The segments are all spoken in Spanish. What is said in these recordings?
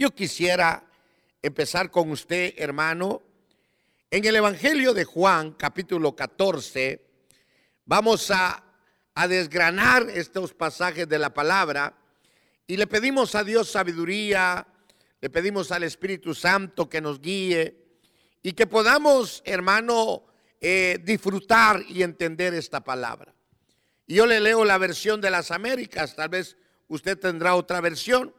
Yo quisiera empezar con usted, hermano, en el Evangelio de Juan, capítulo 14. Vamos a, a desgranar estos pasajes de la palabra y le pedimos a Dios sabiduría, le pedimos al Espíritu Santo que nos guíe y que podamos, hermano, eh, disfrutar y entender esta palabra. Y yo le leo la versión de las Américas, tal vez usted tendrá otra versión,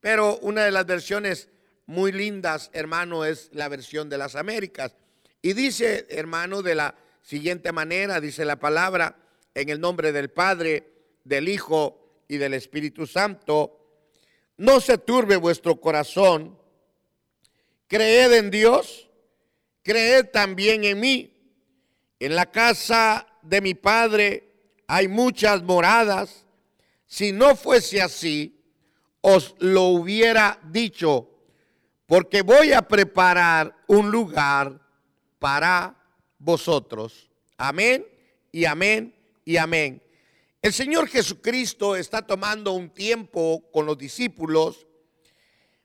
pero una de las versiones muy lindas, hermano, es la versión de las Américas. Y dice, hermano, de la siguiente manera, dice la palabra, en el nombre del Padre, del Hijo y del Espíritu Santo, no se turbe vuestro corazón, creed en Dios, creed también en mí. En la casa de mi Padre hay muchas moradas. Si no fuese así, os lo hubiera dicho, porque voy a preparar un lugar para vosotros. Amén y amén y amén. El Señor Jesucristo está tomando un tiempo con los discípulos,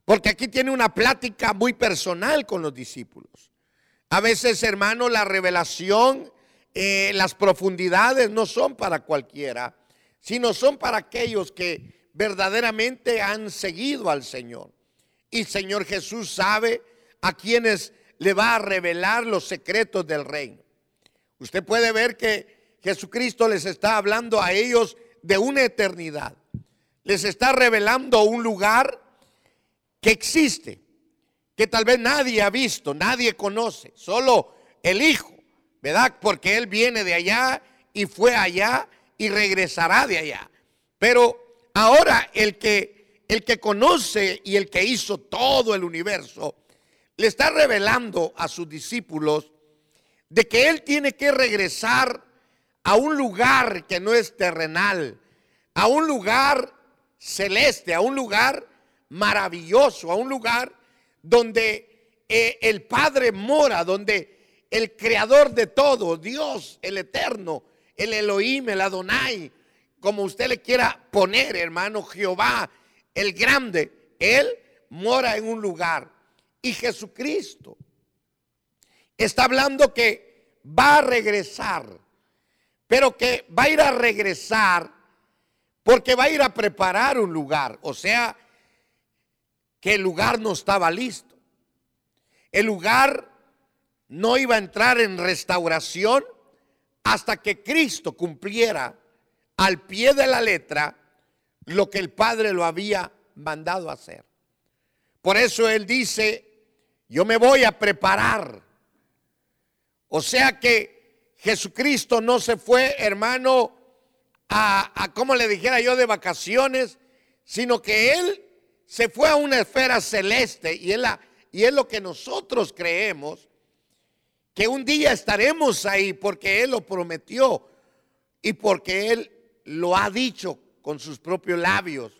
porque aquí tiene una plática muy personal con los discípulos. A veces, hermano, la revelación, eh, las profundidades no son para cualquiera, sino son para aquellos que verdaderamente han seguido al Señor. Y Señor Jesús sabe a quienes le va a revelar los secretos del reino. Usted puede ver que Jesucristo les está hablando a ellos de una eternidad. Les está revelando un lugar que existe, que tal vez nadie ha visto, nadie conoce, solo el Hijo, ¿verdad? Porque Él viene de allá y fue allá y regresará de allá. Pero ahora el que, el que conoce y el que hizo todo el universo, le está revelando a sus discípulos de que Él tiene que regresar a un lugar que no es terrenal, a un lugar celeste, a un lugar maravilloso, a un lugar donde eh, el Padre mora, donde el creador de todo, Dios, el eterno, el Elohim, el Adonai, como usted le quiera poner, hermano, Jehová, el grande, Él mora en un lugar. Y Jesucristo está hablando que va a regresar, pero que va a ir a regresar porque va a ir a preparar un lugar. O sea, que el lugar no estaba listo. El lugar no iba a entrar en restauración hasta que Cristo cumpliera al pie de la letra lo que el Padre lo había mandado hacer. Por eso Él dice, yo me voy a preparar. O sea que Jesucristo no se fue, hermano, a, como le dijera yo, de vacaciones, sino que Él se fue a una esfera celeste y es, la, y es lo que nosotros creemos, que un día estaremos ahí porque Él lo prometió y porque Él lo ha dicho con sus propios labios.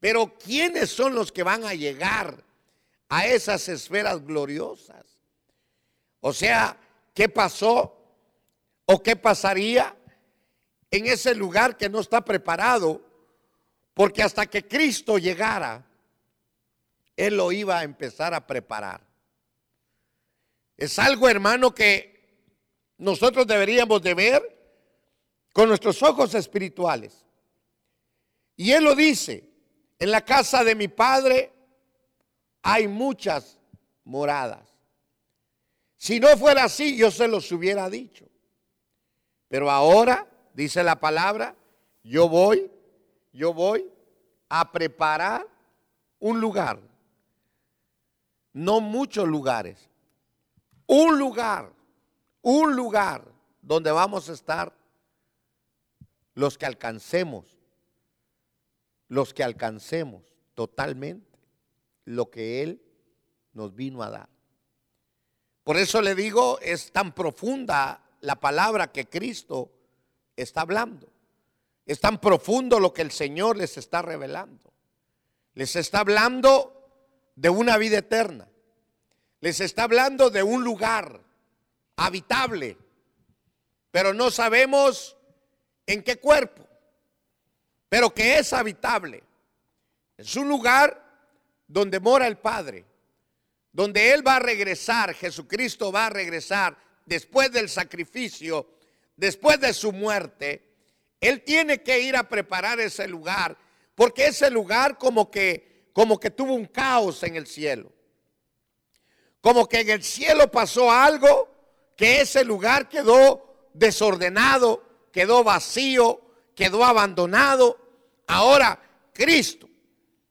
Pero ¿quiénes son los que van a llegar a esas esferas gloriosas? O sea, ¿qué pasó o qué pasaría en ese lugar que no está preparado porque hasta que Cristo llegara, Él lo iba a empezar a preparar. Es algo, hermano, que nosotros deberíamos de ver con nuestros ojos espirituales. Y Él lo dice, en la casa de mi Padre hay muchas moradas. Si no fuera así, yo se los hubiera dicho. Pero ahora, dice la palabra, yo voy yo voy a preparar un lugar, no muchos lugares, un lugar, un lugar donde vamos a estar los que alcancemos, los que alcancemos totalmente lo que Él nos vino a dar. Por eso le digo, es tan profunda la palabra que Cristo está hablando. Es tan profundo lo que el Señor les está revelando. Les está hablando de una vida eterna. Les está hablando de un lugar habitable, pero no sabemos en qué cuerpo, pero que es habitable. Es un lugar donde mora el Padre, donde Él va a regresar, Jesucristo va a regresar después del sacrificio, después de su muerte, Él tiene que ir a preparar ese lugar, porque ese lugar como que, como que tuvo un caos en el cielo. Como que en el cielo pasó algo que ese lugar quedó desordenado, quedó vacío, quedó abandonado. Ahora Cristo,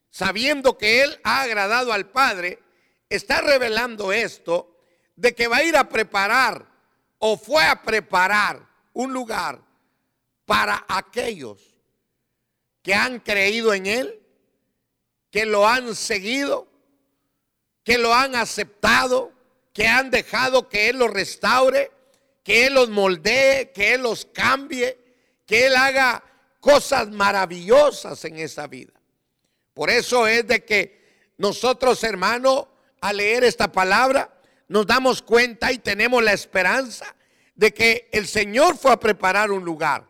sabiendo que Él ha agradado al Padre, está revelando esto de que va a ir a preparar o fue a preparar un lugar para aquellos que han creído en Él, que lo han seguido, que lo han aceptado, que han dejado que Él los restaure, que Él los moldee, que Él los cambie, que Él haga cosas maravillosas en esa vida. Por eso es de que nosotros, hermanos, al leer esta palabra, nos damos cuenta y tenemos la esperanza de que el Señor fue a preparar un lugar.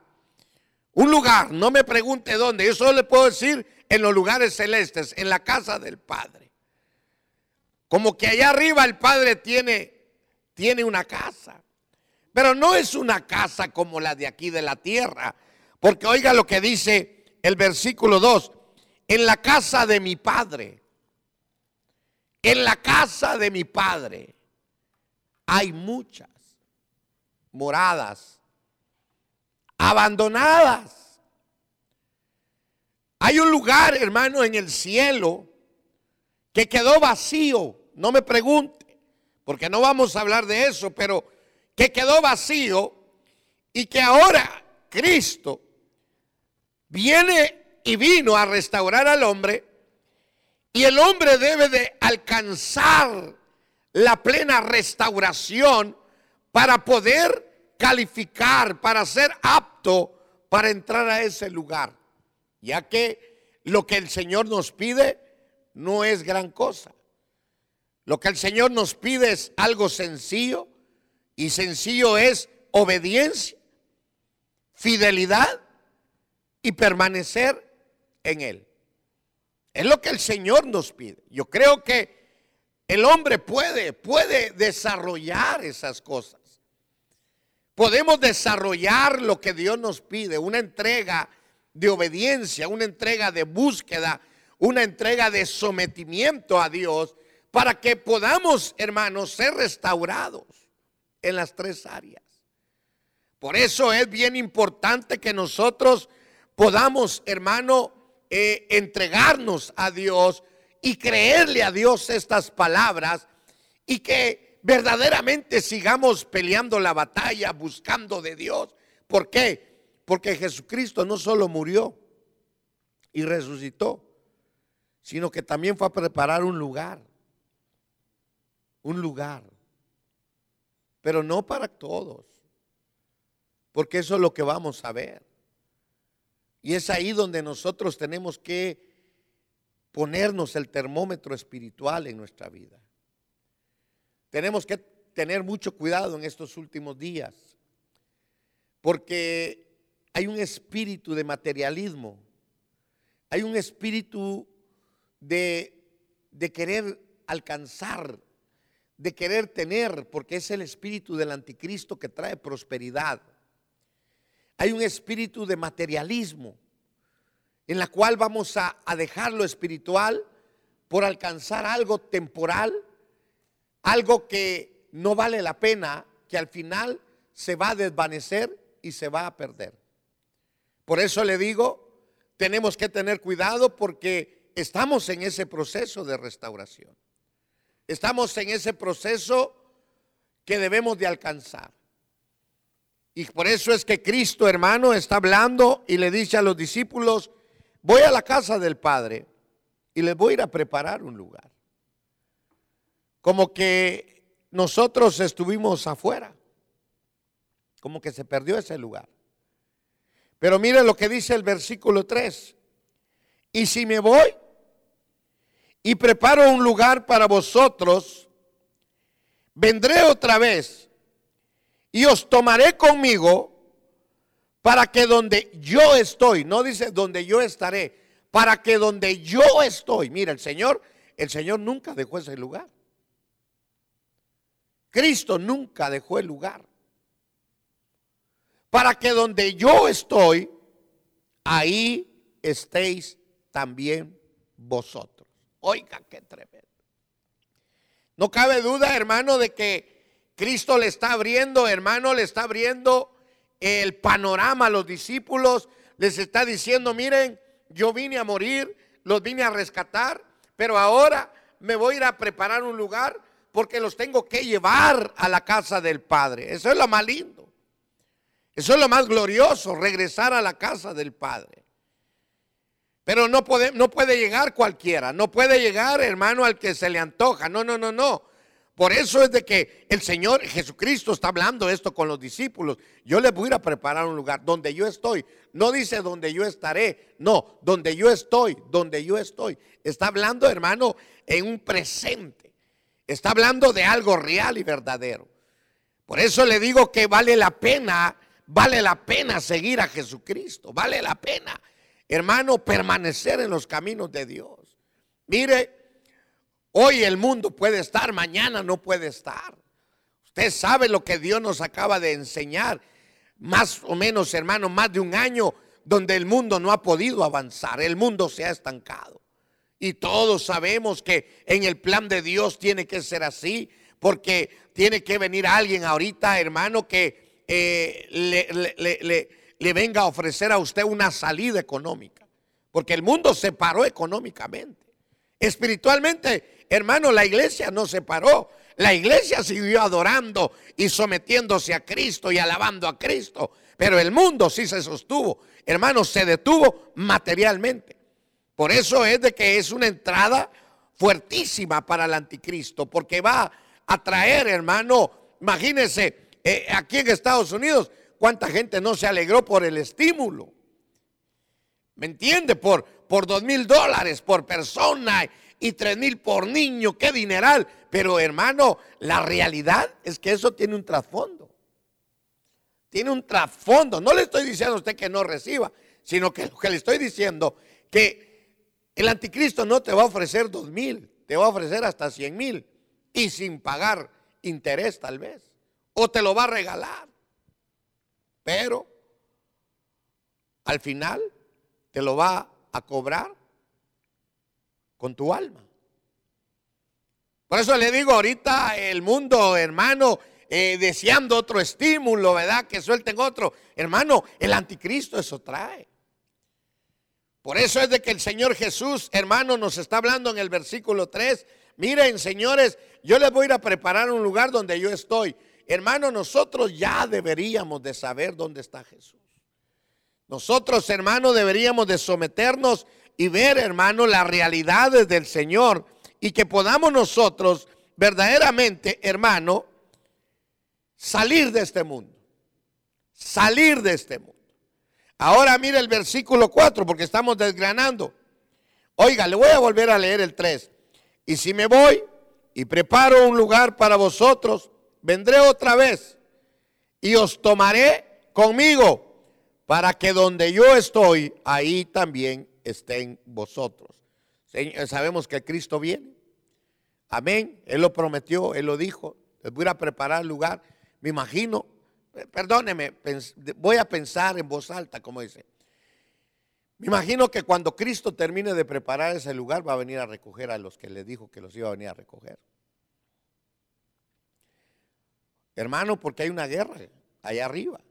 Un lugar, no me pregunte dónde, yo solo le puedo decir en los lugares celestes, en la casa del Padre. Como que allá arriba el Padre tiene, tiene una casa. Pero no es una casa como la de aquí de la tierra. Porque oiga lo que dice el versículo 2. En la casa de mi Padre. En la casa de mi Padre hay muchas moradas abandonadas. Hay un lugar, hermano, en el cielo que quedó vacío. No me pregunte, porque no vamos a hablar de eso, pero que quedó vacío y que ahora Cristo viene y vino a restaurar al hombre y el hombre debe de alcanzar la plena restauración para poder calificar, para ser apto para entrar a ese lugar. Ya que lo que el Señor nos pide no es gran cosa. Lo que el Señor nos pide es algo sencillo y sencillo es obediencia, fidelidad y permanecer en Él. Es lo que el Señor nos pide. Yo creo que el hombre puede, puede desarrollar esas cosas. Podemos desarrollar lo que Dios nos pide, una entrega de obediencia, una entrega de búsqueda, una entrega de sometimiento a Dios para que podamos, hermanos, ser restaurados en las tres áreas. Por eso es bien importante que nosotros podamos, hermano, eh, entregarnos a Dios y creerle a Dios estas palabras y que verdaderamente sigamos peleando la batalla, buscando de Dios. ¿Por qué? Porque Jesucristo no solo murió y resucitó, sino que también fue a preparar un lugar. Un lugar. Pero no para todos. Porque eso es lo que vamos a ver. Y es ahí donde nosotros tenemos que ponernos el termómetro espiritual en nuestra vida. Tenemos que tener mucho cuidado en estos últimos días, porque hay un espíritu de materialismo, hay un espíritu de, de querer alcanzar, de querer tener, porque es el espíritu del anticristo que trae prosperidad. Hay un espíritu de materialismo en la cual vamos a, dejar lo espiritual por alcanzar algo temporal, algo que no vale la pena, que al final se va a desvanecer y se va a perder. Por eso le digo, tenemos que tener cuidado porque estamos en ese proceso de restauración. Estamos en ese proceso que debemos de alcanzar. Y por eso es que Cristo, hermano, está hablando y le dice a los discípulos, voy a la casa del Padre y les voy a ir a preparar un lugar. Como que nosotros estuvimos afuera, como que se perdió ese lugar. Pero mire lo que dice el versículo 3. Y si me voy y preparo un lugar para vosotros, vendré otra vez y os tomaré conmigo para que donde yo estoy, no dice donde yo estaré, para que donde yo estoy, mira, el Señor el Señor nunca dejó ese lugar. Cristo nunca dejó el lugar. Para que donde yo estoy, ahí estéis también vosotros. Oiga, qué tremendo. No cabe duda, hermano, de que Cristo le está abriendo, hermano, le está abriendo el panorama a los discípulos. Les está diciendo, miren, yo vine a morir, los vine a rescatar, pero ahora me voy a ir a preparar un lugar porque los tengo que llevar a la casa del Padre. Eso es lo más lindo. Eso es lo más glorioso, regresar a la casa del Padre. Pero no puede, no puede llegar cualquiera, no puede llegar, hermano, al que se le antoja. No, no, no, no. Por eso es de que el Señor Jesucristo está hablando esto con los discípulos. Yo les voy a ir a preparar un lugar donde yo estoy. No dice donde yo estaré, no, donde yo estoy, donde yo estoy. Está hablando, hermano, en un presente. Está hablando de algo real y verdadero. Por eso le digo que vale la pena, vale la pena seguir a Jesucristo. Vale la pena hermano, permanecer en los caminos de Dios. Mire, hoy el mundo puede estar, mañana no puede estar. Usted sabe lo que Dios nos acaba de enseñar, más o menos, hermano, más de un año donde el mundo no ha podido avanzar, el mundo se ha estancado. Y todos sabemos que en el plan de Dios tiene que ser así, porque tiene que venir alguien ahorita, hermano, que eh, le, venga a ofrecer a usted una salida económica. Porque el mundo se paró económicamente. Espiritualmente, hermano, la iglesia no se paró. La iglesia siguió adorando y sometiéndose a Cristo y alabando a Cristo. Pero el mundo sí se sostuvo. Hermano, se detuvo materialmente. Por eso es de que es una entrada fuertísima para el anticristo. Porque va a traer, hermano, imagínense, eh, aquí en Estados Unidos ¿Cuánta gente no se alegró por el estímulo? ¿Me entiende? Por, por dos mil dólares por persona y tres mil por niño, qué dineral. Pero hermano, la realidad es que eso tiene un trasfondo. Tiene un trasfondo. No le estoy diciendo a usted que no reciba, sino que que le estoy diciendo que el anticristo no te va a ofrecer dos mil, te va a ofrecer hasta cien mil y sin pagar interés tal vez. O te lo va a regalar. Pero al final te lo va a cobrar con tu alma. Por eso le digo ahorita el mundo, hermano, eh, deseando otro estímulo, ¿verdad? Que suelten otro. Hermano, el anticristo eso trae. Por eso es de que el Señor Jesús, hermano, nos está hablando en el versículo 3. Miren, señores, yo les voy a ir a preparar un lugar donde yo estoy. Hermano, nosotros ya deberíamos de saber dónde está Jesús. Nosotros, hermano, deberíamos de someternos y ver, hermano, las realidades del Señor y que podamos nosotros verdaderamente, hermano, salir de este mundo. Salir de este mundo. Ahora mire el versículo 4 porque estamos desgranando. Oiga, le voy a volver a leer el 3. Y si me voy y preparo un lugar para vosotros, vendré otra vez y os tomaré conmigo para que donde yo estoy, ahí también estén vosotros. Sabemos que Cristo viene. Amén. Él lo prometió, Él lo dijo. Les voy a preparar lugar. Me imagino, perdóneme, voy a pensar en voz alta, como dice. Me imagino que cuando Cristo termine de preparar ese lugar, va a venir a recoger a los que le dijo que los iba a venir a recoger. Hermano, porque hay una guerra allá arriba.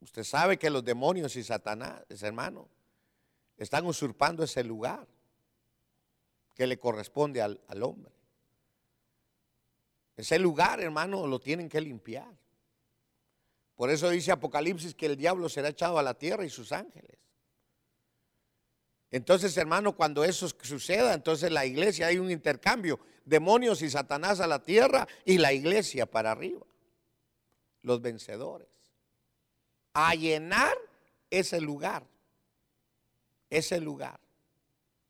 Usted sabe que los demonios y Satanás, hermano, están usurpando ese lugar que le corresponde al, al hombre. Ese lugar, hermano, lo tienen que limpiar. Por eso dice Apocalipsis que el diablo será echado a la tierra y sus ángeles. Entonces, hermano, cuando eso suceda, entonces la iglesia hay un intercambio, demonios y Satanás a la tierra y la iglesia para arriba, los vencedores. A llenar ese lugar, ese lugar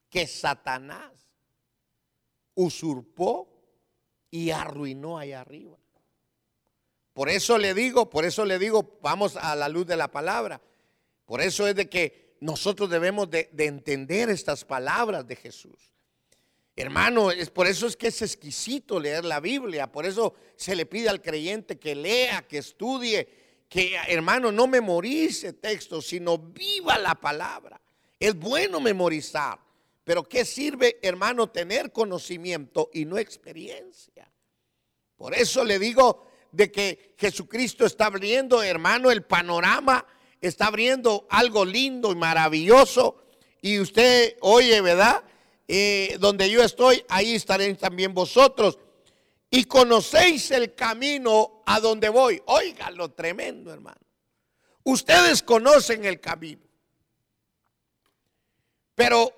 que Satanás usurpó y arruinó allá arriba. Por eso le digo, por eso le digo, vamos a la luz de la palabra. Por eso es de que nosotros debemos de, entender estas palabras de Jesús. Hermano, es por eso es que es exquisito leer la Biblia, por eso se le pide al creyente que lea, que estudie, que hermano no memorice textos, sino viva la palabra. Es bueno memorizar, pero ¿qué sirve, hermano, tener conocimiento y no experiencia? Por eso le digo de que Jesucristo está abriendo, hermano, el panorama, está abriendo algo lindo y maravilloso. Y usted oye, ¿verdad? Eh, donde yo estoy, ahí estaréis también vosotros. Y conocéis el camino a donde voy. Oiga lo tremendo, hermano. Ustedes conocen el camino. Pero,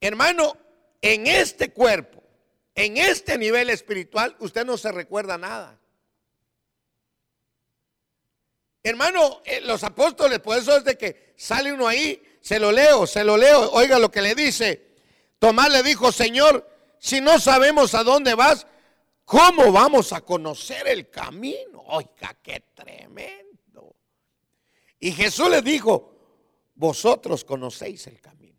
hermano, en este cuerpo, en este nivel espiritual, usted no se recuerda nada. Hermano, eh, los apóstoles, por eso es de que sale uno ahí, se lo leo, se lo leo, oiga lo que le dice. Tomás le dijo, Señor, si no sabemos a dónde vas, ¿cómo vamos a conocer el camino? Oiga, qué tremendo. Y Jesús le dijo, vosotros conocéis el camino.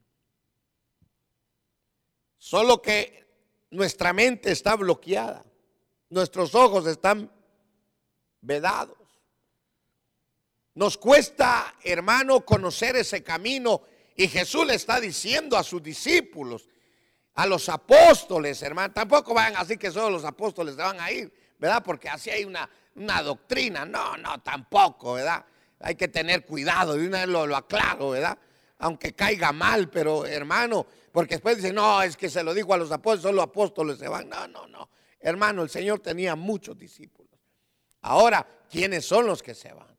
Solo que nuestra mente está bloqueada. Nuestros ojos están vedados. Nos cuesta, hermano, conocer ese camino. Y Jesús le está diciendo a sus discípulos, a los apóstoles, hermano, tampoco van así que solo los apóstoles van a ir, ¿verdad? Porque así hay una, una doctrina. No, no, tampoco, ¿verdad? Hay que tener cuidado, y una vez lo, lo aclaro, ¿verdad? Aunque caiga mal, pero hermano, porque después dicen, no, es que se lo dijo a los apóstoles, solo los apóstoles se van. No, no, no. Hermano, el Señor tenía muchos discípulos. Ahora, ¿quiénes son los que se van?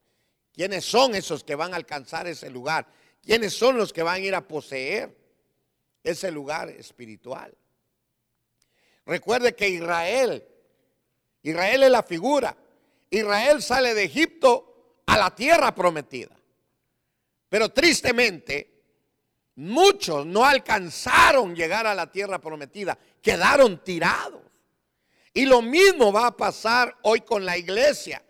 ¿Quiénes son esos que van a alcanzar ese lugar? ¿Quiénes son los que van a ir a poseer ese lugar espiritual? Recuerde que Israel, Israel es la figura. Israel sale de Egipto a la tierra prometida. Pero tristemente, Muchos no alcanzaron llegar a la tierra prometida, quedaron tirados. Y lo mismo va a pasar hoy con la iglesia.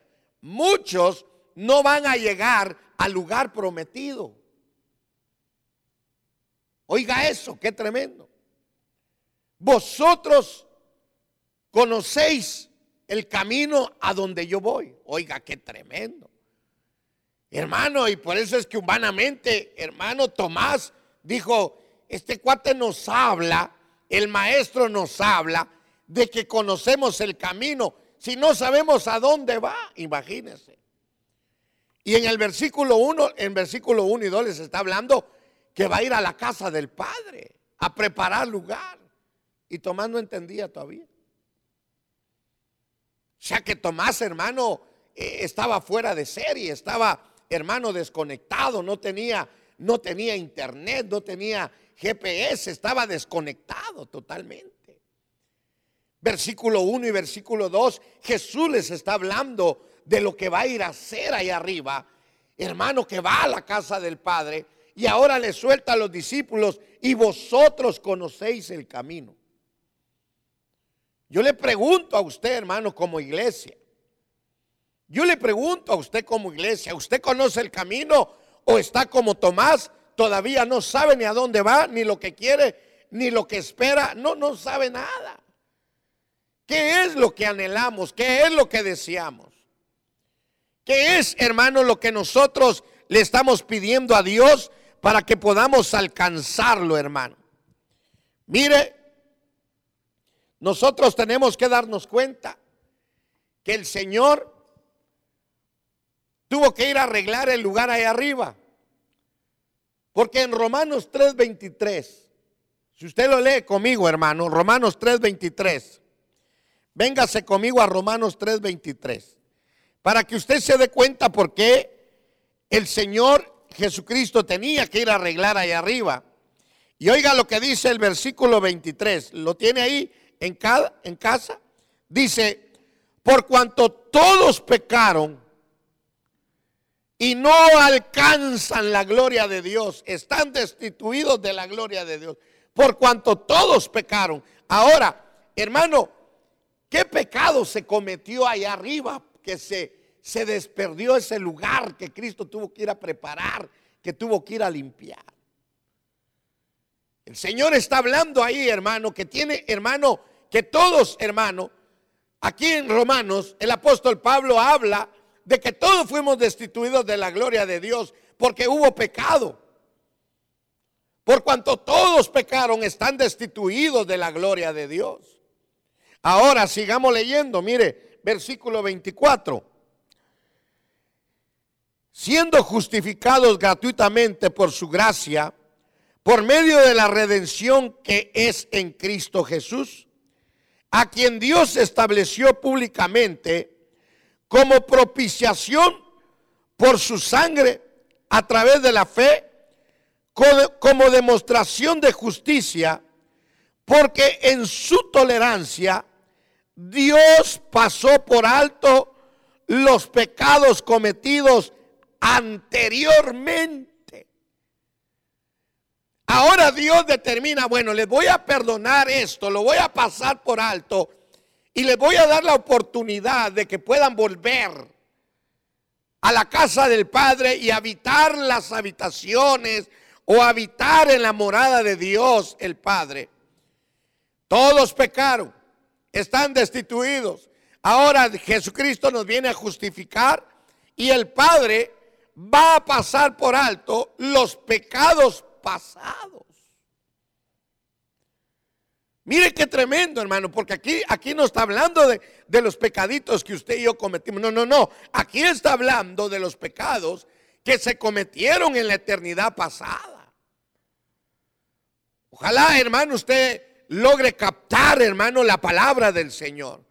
Muchos no van a llegar al lugar prometido. Oiga eso, qué tremendo. Vosotros conocéis el camino a donde yo voy. Oiga, qué tremendo. Hermano, y por eso es que humanamente, hermano Tomás dijo, este cuate nos habla, el maestro nos habla de que conocemos el camino, si no sabemos a dónde va, imagínense. Y en el versículo 1, en versículo 1 y 2 les está hablando que va a ir a la casa del Padre a preparar lugar. Y Tomás no entendía todavía. O sea que Tomás, hermano, eh, estaba fuera de serie, estaba, hermano, desconectado, no tenía no tenía internet, no tenía GPS, estaba desconectado totalmente. Versículo 1 y versículo 2, Jesús les está hablando de lo que va a ir a hacer ahí arriba. Hermano, que va a la casa del Padre y ahora le suelta a los discípulos y vosotros conocéis el camino. Yo le pregunto a usted, hermano, como iglesia. Yo le pregunto a usted como iglesia, ¿usted conoce el camino o está como Tomás, todavía no sabe ni a dónde va, ni lo que quiere, ni lo que espera, no, no sabe nada. ¿Qué es lo que anhelamos? ¿Qué es lo que deseamos? ¿Qué es, hermano, lo que nosotros le estamos pidiendo a Dios para que podamos alcanzarlo, hermano? Mire, nosotros tenemos que darnos cuenta que el Señor tuvo que ir a arreglar el lugar ahí arriba. Porque en Romanos 3:23, si usted lo lee conmigo, hermano, Romanos 3:23, véngase conmigo a Romanos 3:23, para que usted se dé cuenta por qué el Señor Jesucristo tenía que ir a arreglar ahí arriba. Y oiga lo que dice el versículo 23, lo tiene ahí en, cada, en casa. Dice, por cuanto todos pecaron y no alcanzan la gloria de Dios, están destituidos de la gloria de Dios, por cuanto todos pecaron. Ahora, hermano, ¿qué pecado se cometió allá arriba que se, se desperdió ese lugar que Cristo tuvo que ir a preparar, que tuvo que ir a limpiar? El Señor está hablando ahí, hermano, que tiene, hermano, que todos, hermano, aquí en Romanos, el apóstol Pablo habla de que todos fuimos destituidos de la gloria de Dios porque hubo pecado. Por cuanto todos pecaron, están destituidos de la gloria de Dios. Ahora sigamos leyendo, mire, versículo 24. Siendo justificados gratuitamente por su gracia, por medio de la redención que es en Cristo Jesús, a quien Dios estableció públicamente como propiciación por su sangre a través de la fe, como demostración de justicia, porque en su tolerancia Dios pasó por alto los pecados cometidos anteriormente Ahora Dios determina, bueno, les voy a perdonar esto, lo voy a pasar por alto y les voy a dar la oportunidad de que puedan volver a la casa del Padre y habitar las habitaciones o habitar en la morada de Dios el Padre. Todos pecaron, están destituidos. Ahora Jesucristo nos viene a justificar y el Padre va a pasar por alto los pecados pasados. Mire qué tremendo, hermano, porque aquí, aquí no está hablando de, de, los pecaditos que usted y yo cometimos. No, no, no. Aquí está hablando de los pecados que se cometieron en la eternidad pasada. Ojalá, hermano, usted logre captar, hermano, la palabra del Señor.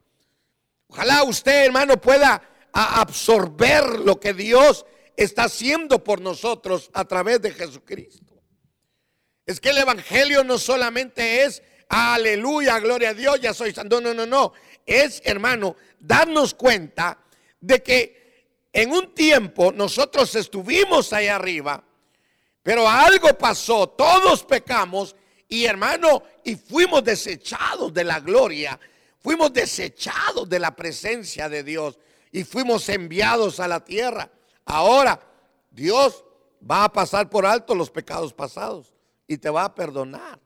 Ojalá usted, hermano, pueda absorber lo que Dios está haciendo por nosotros a través de Jesucristo. Es que el Evangelio no solamente es aleluya, gloria a Dios, ya soy santo. No, no, no. Es, hermano, darnos cuenta de que en un tiempo nosotros estuvimos ahí arriba, pero algo pasó, todos pecamos y hermano, y fuimos desechados de la gloria, fuimos desechados de la presencia de Dios y fuimos enviados a la tierra. Ahora, Dios va a pasar por alto los pecados pasados y te va a perdonar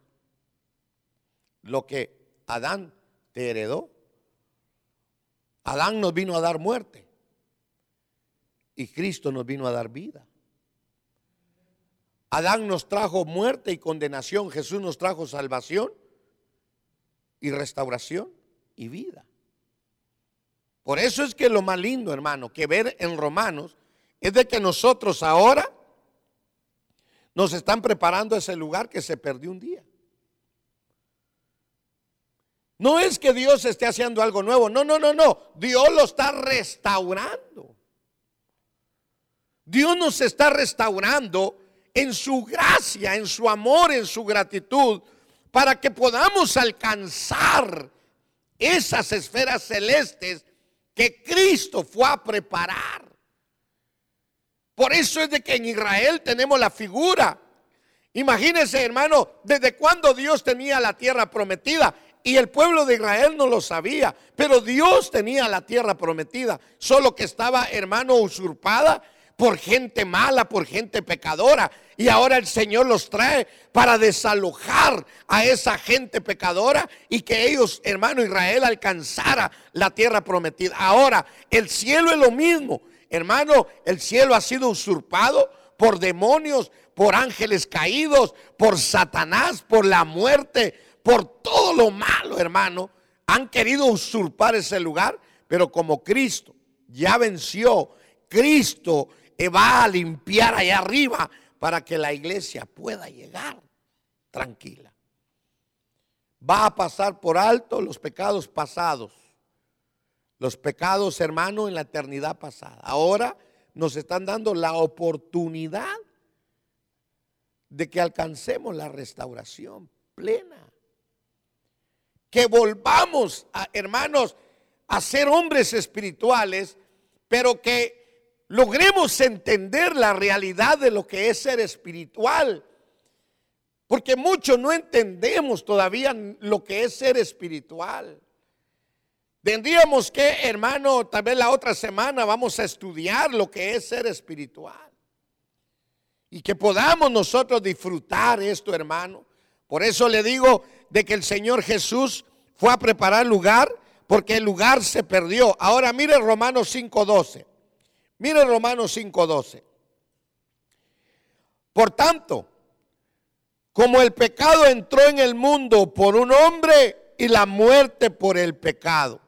lo que Adán te heredó. Adán nos vino a dar muerte y Cristo nos vino a dar vida. Adán nos trajo muerte y condenación, Jesús nos trajo salvación y restauración y vida. Por eso es que lo más lindo, hermano, que ver en Romanos es de que nosotros ahora nos están preparando ese lugar que se perdió un día. No es que Dios esté haciendo algo nuevo, no, no, no, no. Dios lo está restaurando. Dios nos está restaurando en su gracia, en su amor, en su gratitud, para que podamos alcanzar esas esferas celestes que Cristo fue a preparar. Por eso es de que en Israel tenemos la figura. Imagínense, hermano, desde cuando Dios tenía la tierra prometida. Y el pueblo de Israel no lo sabía, pero Dios tenía la tierra prometida, solo que estaba, hermano, usurpada por gente mala, por gente pecadora. Y ahora el Señor los trae para desalojar a esa gente pecadora y que ellos, hermano Israel, alcanzara la tierra prometida. Ahora, el cielo es lo mismo. Hermano, el cielo ha sido usurpado por demonios, por ángeles caídos, por Satanás, por la muerte, por todo lo malo, hermano. Han querido usurpar ese lugar, pero como Cristo ya venció, Cristo va a limpiar allá arriba para que la iglesia pueda llegar tranquila. Va a pasar por alto los pecados pasados los pecados, hermano, en la eternidad pasada. Ahora nos están dando la oportunidad de que alcancemos la restauración plena. Que volvamos, hermanos, a ser hombres espirituales, pero que logremos entender la realidad de lo que es ser espiritual. Porque muchos no entendemos todavía lo que es ser espiritual. Tendríamos que, hermano, tal vez la otra semana vamos a estudiar lo que es ser espiritual. Y que podamos nosotros disfrutar esto, hermano. Por eso le digo de que el Señor Jesús fue a preparar lugar porque el lugar se perdió. Ahora mire Romanos 5.12. Mire Romanos 5.12. Por tanto, como el pecado entró en el mundo por un hombre y la muerte por el pecado.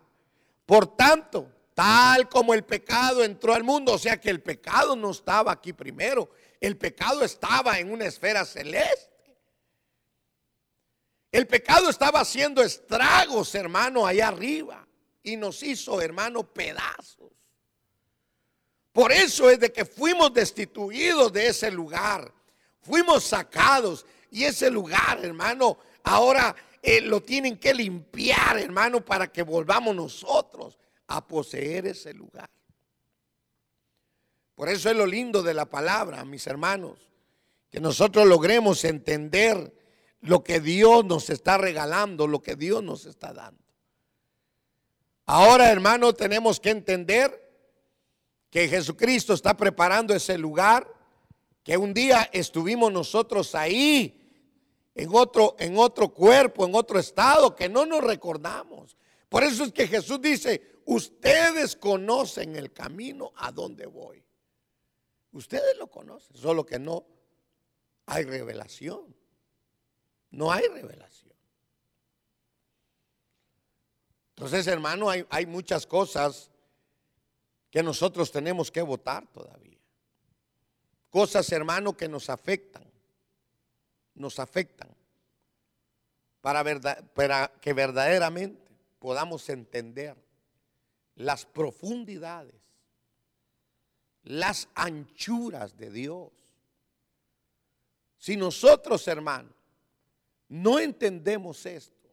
Por tanto, tal como el pecado entró al mundo, o sea que el pecado no estaba aquí primero, el pecado estaba en una esfera celeste. El pecado estaba haciendo estragos, hermano, allá arriba. Y nos hizo, hermano, pedazos. Por eso es de que fuimos destituidos de ese lugar. Fuimos sacados. Y ese lugar, hermano, ahora eh, lo tienen que limpiar, hermano, para que volvamos nosotros a poseer ese lugar. Por eso es lo lindo de la palabra, mis hermanos, que nosotros logremos entender lo que Dios nos está regalando, lo que Dios nos está dando. Ahora, hermano, tenemos que entender que Jesucristo está preparando ese lugar, que un día estuvimos nosotros ahí, en otro, en otro cuerpo, en otro estado, que no nos recordamos. Por eso es que Jesús dice, ustedes conocen el camino a donde voy. Ustedes lo conocen, solo que no hay revelación. No hay revelación. Entonces, hermano, hay, hay muchas cosas que nosotros tenemos que votar todavía. Cosas, hermano, que nos afectan. Nos afectan. Para, que verdaderamente podamos entender las profundidades, las anchuras de Dios. Si nosotros, hermano, no entendemos esto.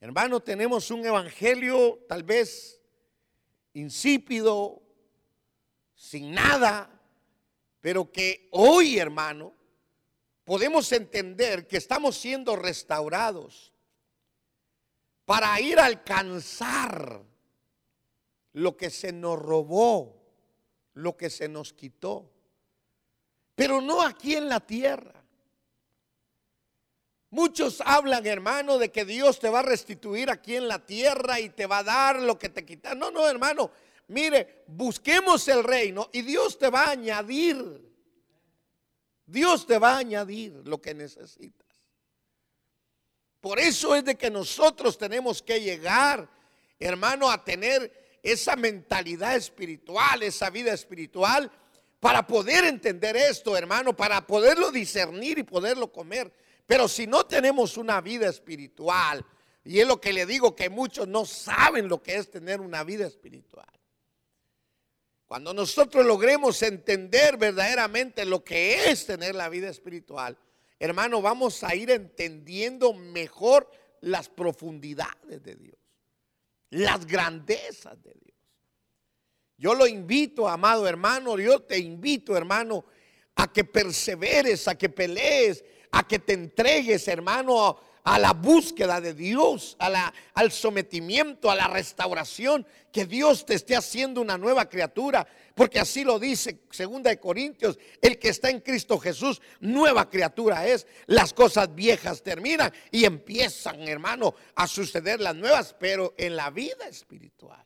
Hermano, tenemos un evangelio tal vez insípido, sin nada, pero que hoy, hermano, podemos entender que estamos siendo restaurados para ir a alcanzar lo que se nos robó, lo que se nos quitó, pero no aquí en la tierra. Muchos hablan, hermano, de que Dios te va a restituir aquí en la tierra y te va a dar lo que te quitaron. No, no, hermano. Mire, busquemos el reino y Dios te va a añadir. Dios te va a añadir lo que necesitas. Por eso es de que nosotros tenemos que llegar, hermano, a tener esa mentalidad espiritual, esa vida espiritual, para poder entender esto, hermano, para poderlo discernir y poderlo comer. Pero si no tenemos una vida espiritual, y es lo que le digo que muchos no saben lo que es tener una vida espiritual. Cuando nosotros logremos entender verdaderamente lo que es tener la vida espiritual, hermano, vamos a ir entendiendo mejor las profundidades de Dios, las grandezas de Dios. Yo lo invito, amado hermano, yo te invito, hermano, a que perseveres, a que pelees, a que te entregues, hermano, a la búsqueda de Dios, a la, al sometimiento, a la restauración, que Dios te esté haciendo una nueva criatura, porque así lo dice segunda de Corintios, el que está en Cristo Jesús, nueva criatura es, las cosas viejas terminan y empiezan, hermano, a suceder las nuevas, pero en la vida espiritual,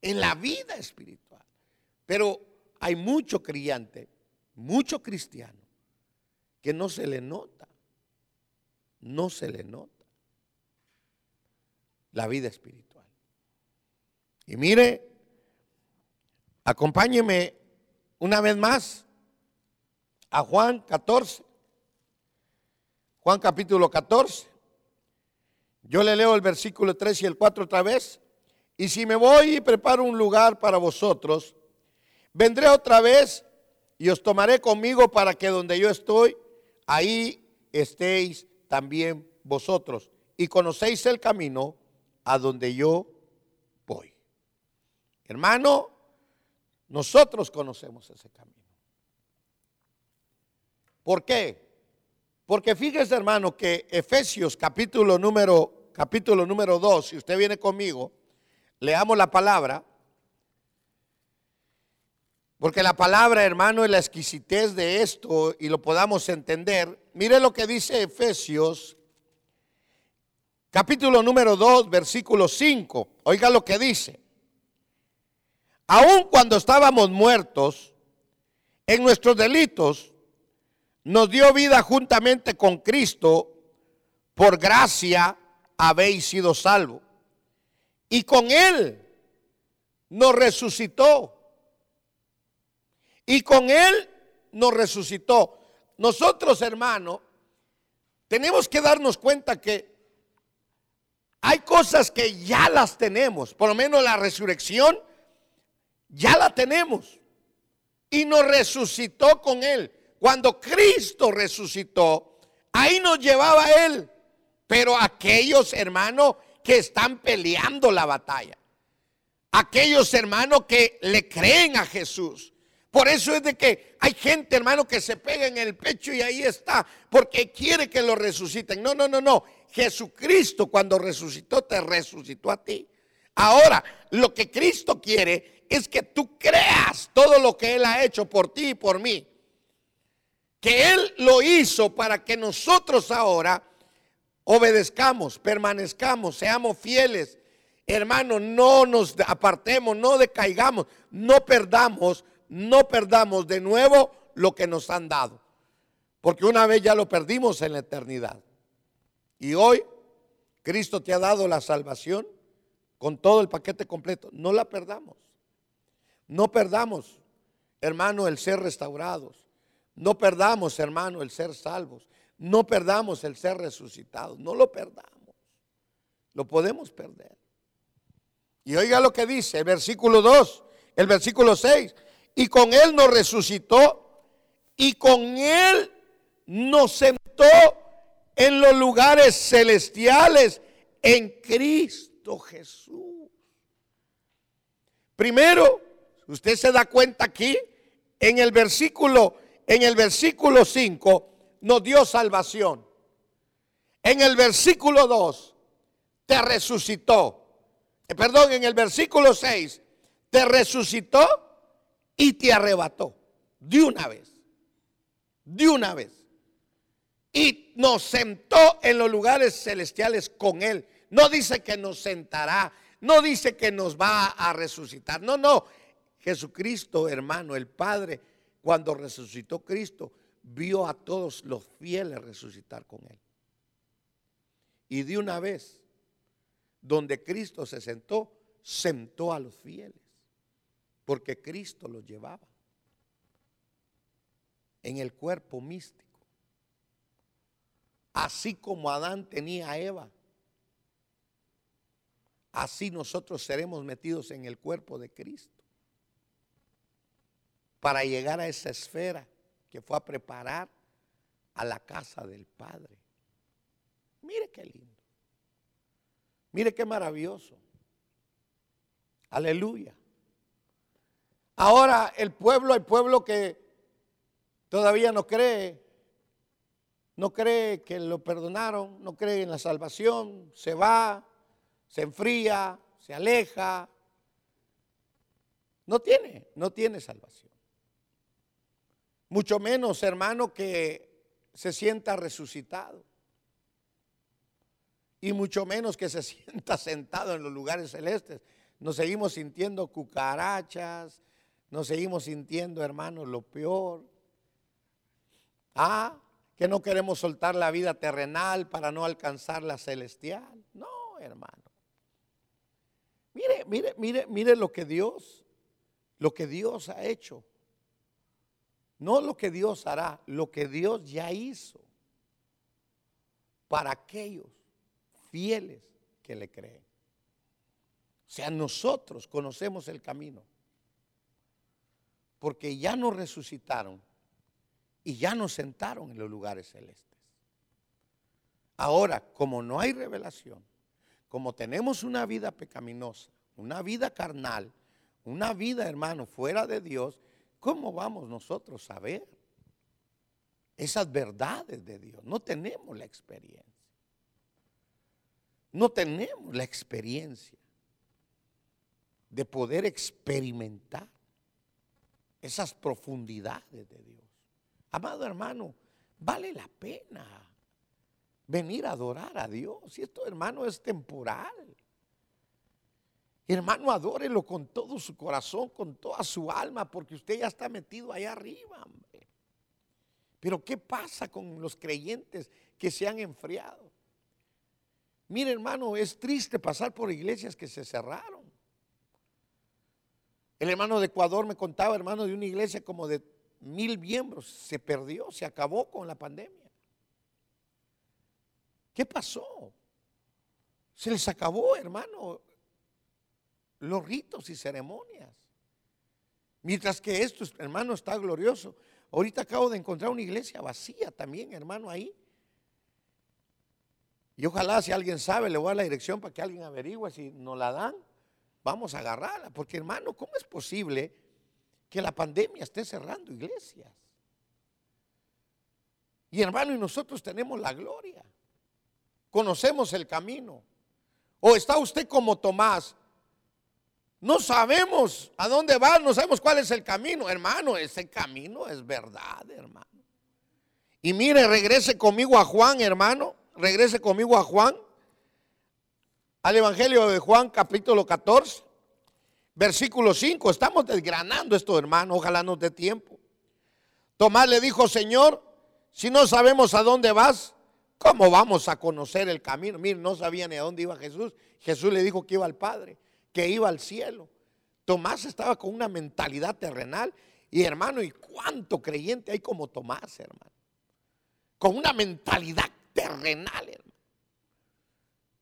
en la vida espiritual. Pero hay mucho creyente, mucho cristiano que no se le nota. No se le nota la vida espiritual. Y mire, acompáñeme una vez más a Juan 14. Juan capítulo 14. Yo le leo el versículo 3 y el 4 otra vez. Y si me voy y preparo un lugar para vosotros, vendré otra vez y os tomaré conmigo para que donde yo estoy, ahí estéis también vosotros y conocéis el camino a donde yo voy. Hermano, nosotros conocemos ese camino. ¿Por qué? Porque fíjese, hermano, que Efesios capítulo número capítulo número 2, si usted viene conmigo, leamos la palabra. Porque la palabra, hermano, es la exquisitez de esto y lo podamos entender. Mire lo que dice Efesios, capítulo número 2, versículo 5. Oiga lo que dice. Aun cuando estábamos muertos en nuestros delitos, nos dio vida juntamente con Cristo, por gracia habéis sido salvos. Y con Él nos resucitó y con Él nos resucitó. Nosotros, hermano, tenemos que darnos cuenta que hay cosas que ya las tenemos, por lo menos la resurrección, ya la tenemos. Y nos resucitó con Él. Cuando Cristo resucitó, ahí nos llevaba Él. Pero aquellos hermanos que están peleando la batalla, aquellos hermanos que le creen a Jesús, por eso es de que hay gente, hermano, que se pega en el pecho y ahí está, porque quiere que lo resuciten. No, no, no, no. Jesucristo cuando resucitó, te resucitó a ti. Ahora, lo que Cristo quiere es que tú creas todo lo que Él ha hecho por ti y por mí. Que Él lo hizo para que nosotros ahora obedezcamos, permanezcamos, seamos fieles. Hermano, no nos apartemos, no decaigamos, no perdamos no perdamos de nuevo lo que nos han dado. Porque una vez ya lo perdimos en la eternidad. Y hoy Cristo te ha dado la salvación con todo el paquete completo. No la perdamos. No perdamos, hermano, el ser restaurados. No perdamos, hermano, el ser salvos. No perdamos el ser resucitados. No lo perdamos. Lo podemos perder. Y oiga lo que dice el versículo 2, el versículo 6 y con Él nos resucitó y con Él nos sentó en los lugares celestiales en Cristo Jesús. Primero, usted se da cuenta aquí en el versículo en el versículo 5 nos dio salvación. En el versículo 2 te resucitó. Eh, perdón, en el versículo 6 te resucitó y te arrebató de una vez, de una vez. Y nos sentó en los lugares celestiales con Él. No dice que nos sentará, no dice que nos va a resucitar. No, no. Jesucristo, hermano, el Padre, cuando resucitó Cristo, vio a todos los fieles resucitar con Él. Y de una vez, donde Cristo se sentó, sentó a los fieles porque Cristo lo llevaba en el cuerpo místico. Así como Adán tenía a Eva, así nosotros seremos metidos en el cuerpo de Cristo para llegar a esa esfera que fue a preparar a la casa del Padre. Mire qué lindo. Mire qué maravilloso. Aleluya. Ahora el pueblo, el pueblo que todavía no cree, no cree que lo perdonaron, no cree en la salvación, se va, se enfría, se aleja. No tiene, no tiene salvación. Mucho menos, hermano, que se sienta resucitado. Y mucho menos que se sienta sentado en los lugares celestes. Nos seguimos sintiendo cucarachas, nos seguimos sintiendo, hermanos, lo peor. Ah, que no queremos soltar la vida terrenal para no alcanzar la celestial. No, hermano. Mire, mire, mire, mire lo que Dios, lo que Dios ha hecho. No lo que Dios hará, lo que Dios ya hizo para aquellos fieles que le creen. O sea, nosotros conocemos el camino porque ya nos resucitaron y ya nos sentaron en los lugares celestes. Ahora, como no hay revelación, como tenemos una vida pecaminosa, una vida carnal, una vida, hermano, fuera de Dios, ¿cómo vamos nosotros a ver esas verdades de Dios? No tenemos la experiencia. No tenemos la experiencia de poder experimentar esas profundidades de Dios. Amado hermano, vale la pena venir a adorar a Dios. Y esto, hermano, es temporal. Hermano, adórelo con todo su corazón, con toda su alma, porque usted ya está metido allá arriba. Pero ¿qué pasa con los creyentes que se han enfriado? Mire, hermano, es triste pasar por iglesias que se cerraron. El hermano de Ecuador me contaba, hermano, de una iglesia como de mil miembros. Se perdió, se acabó con la pandemia. ¿Qué pasó? Se les acabó, hermano, los ritos y ceremonias. Mientras que esto, hermano, está glorioso. Ahorita acabo de encontrar una iglesia vacía también, hermano, ahí. Y ojalá si alguien sabe, le voy a dar la dirección para que alguien averigüe si nos la dan, vamos a agarrarla. Porque hermano, ¿cómo es posible que la pandemia esté cerrando iglesias? Y hermano, y nosotros tenemos la gloria. Conocemos el camino. O está usted como Tomás, no sabemos a dónde va, no sabemos cuál es el camino. Hermano, ese camino es verdad, hermano. Y mire, regrese conmigo a Juan, hermano. Regrese conmigo a Juan. Al Evangelio de Juan, capítulo 14, versículo 5. Estamos desgranando esto, hermano. Ojalá nos dé tiempo. Tomás le dijo, Señor, si no sabemos a dónde vas, ¿cómo vamos a conocer el camino? Mire, no sabía ni a dónde iba Jesús. Jesús le dijo que iba al Padre que iba al cielo. Tomás estaba con una mentalidad terrenal. Y hermano, ¿y cuánto creyente hay como Tomás, hermano? Con una mentalidad terrenal, hermano.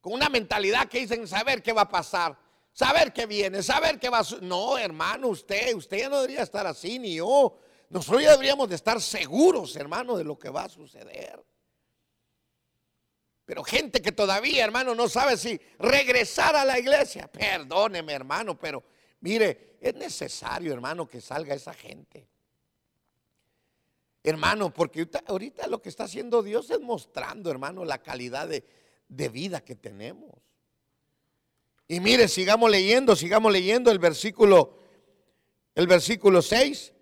Con una mentalidad que dicen saber qué va a pasar, saber qué viene, saber qué va a. No, hermano, usted, usted ya no debería estar así, ni yo. Nosotros ya deberíamos de estar seguros, hermano, de lo que va a suceder. Pero gente que todavía, hermano, no sabe si regresar a la iglesia. Perdóneme, hermano, pero mire, es necesario, hermano, que salga esa gente. Hermano, porque ahorita, lo que está haciendo Dios es mostrando, hermano, la calidad de, de vida que tenemos. Y mire, sigamos leyendo, sigamos leyendo el versículo, el versículo 6.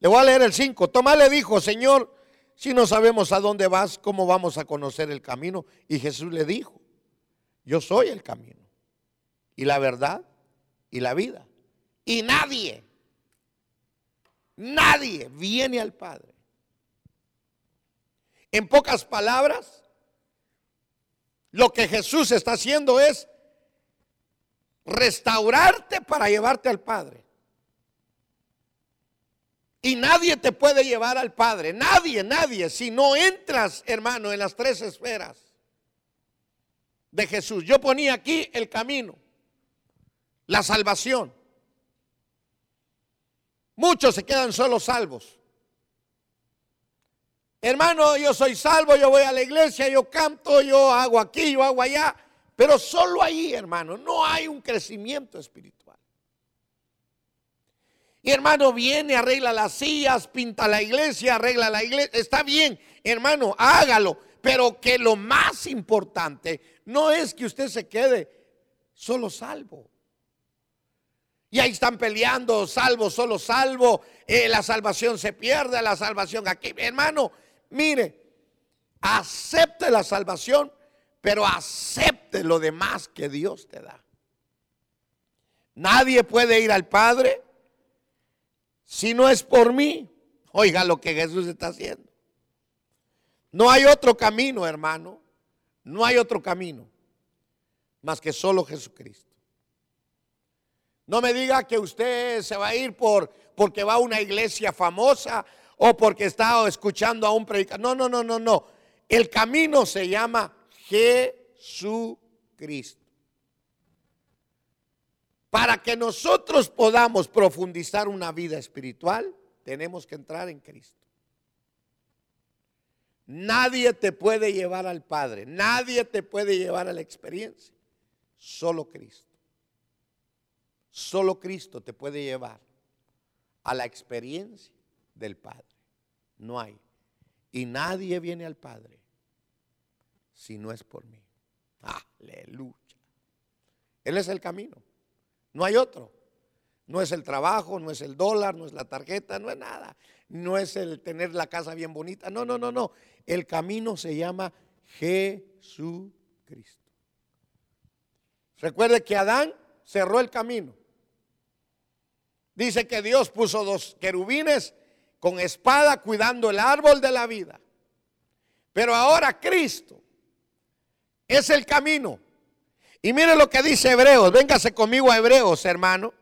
Le voy a leer el 5. Tomás le dijo, Señor, si no sabemos a dónde vas, ¿cómo vamos a conocer el camino? Y Jesús le dijo, yo soy el camino y la verdad y la vida. Y nadie, nadie viene al Padre. En pocas palabras, lo que Jesús está haciendo es restaurarte para llevarte al Padre. Y nadie te puede llevar al Padre, nadie, nadie, si no entras, hermano, en las tres esferas de Jesús. Yo ponía aquí el camino, la salvación. Muchos se quedan solo salvos. Hermano, yo soy salvo, yo voy a la iglesia, yo canto, yo hago aquí, yo hago allá, pero solo ahí, hermano, no hay un crecimiento espiritual. Y hermano, viene, arregla las sillas, pinta la iglesia, arregla la iglesia. Está bien, hermano, hágalo. Pero que lo más importante no es que usted se quede solo salvo. Y ahí están peleando, salvo, solo salvo. Eh, la salvación se pierde, la salvación aquí. Hermano, mire, acepte la salvación, pero acepte lo demás que Dios te da. Nadie puede ir al Padre si no es por mí, oiga lo que Jesús está haciendo. No hay otro camino, hermano. No hay otro camino más que solo Jesucristo. No me diga que usted se va a ir por porque va a una iglesia famosa o porque está escuchando a un predicador. No, no, no, no, no. El camino se llama Jesucristo. Para que nosotros podamos profundizar una vida espiritual, tenemos que entrar en Cristo. Nadie te puede llevar al Padre, nadie te puede llevar a la experiencia, solo Cristo. Solo Cristo te puede llevar a la experiencia del Padre. No hay. Y nadie viene al Padre si no es por mí. Aleluya. Él es el camino. No hay otro. No es el trabajo, no es el dólar, no es la tarjeta, no es nada. No es el tener la casa bien bonita. No, no, no, no. El camino se llama Jesucristo. Recuerde que Adán cerró el camino. Dice que Dios puso dos querubines con espada cuidando el árbol de la vida. Pero ahora Cristo es el camino. Y mire lo que dice Hebreos. Véngase conmigo a Hebreos, hermano.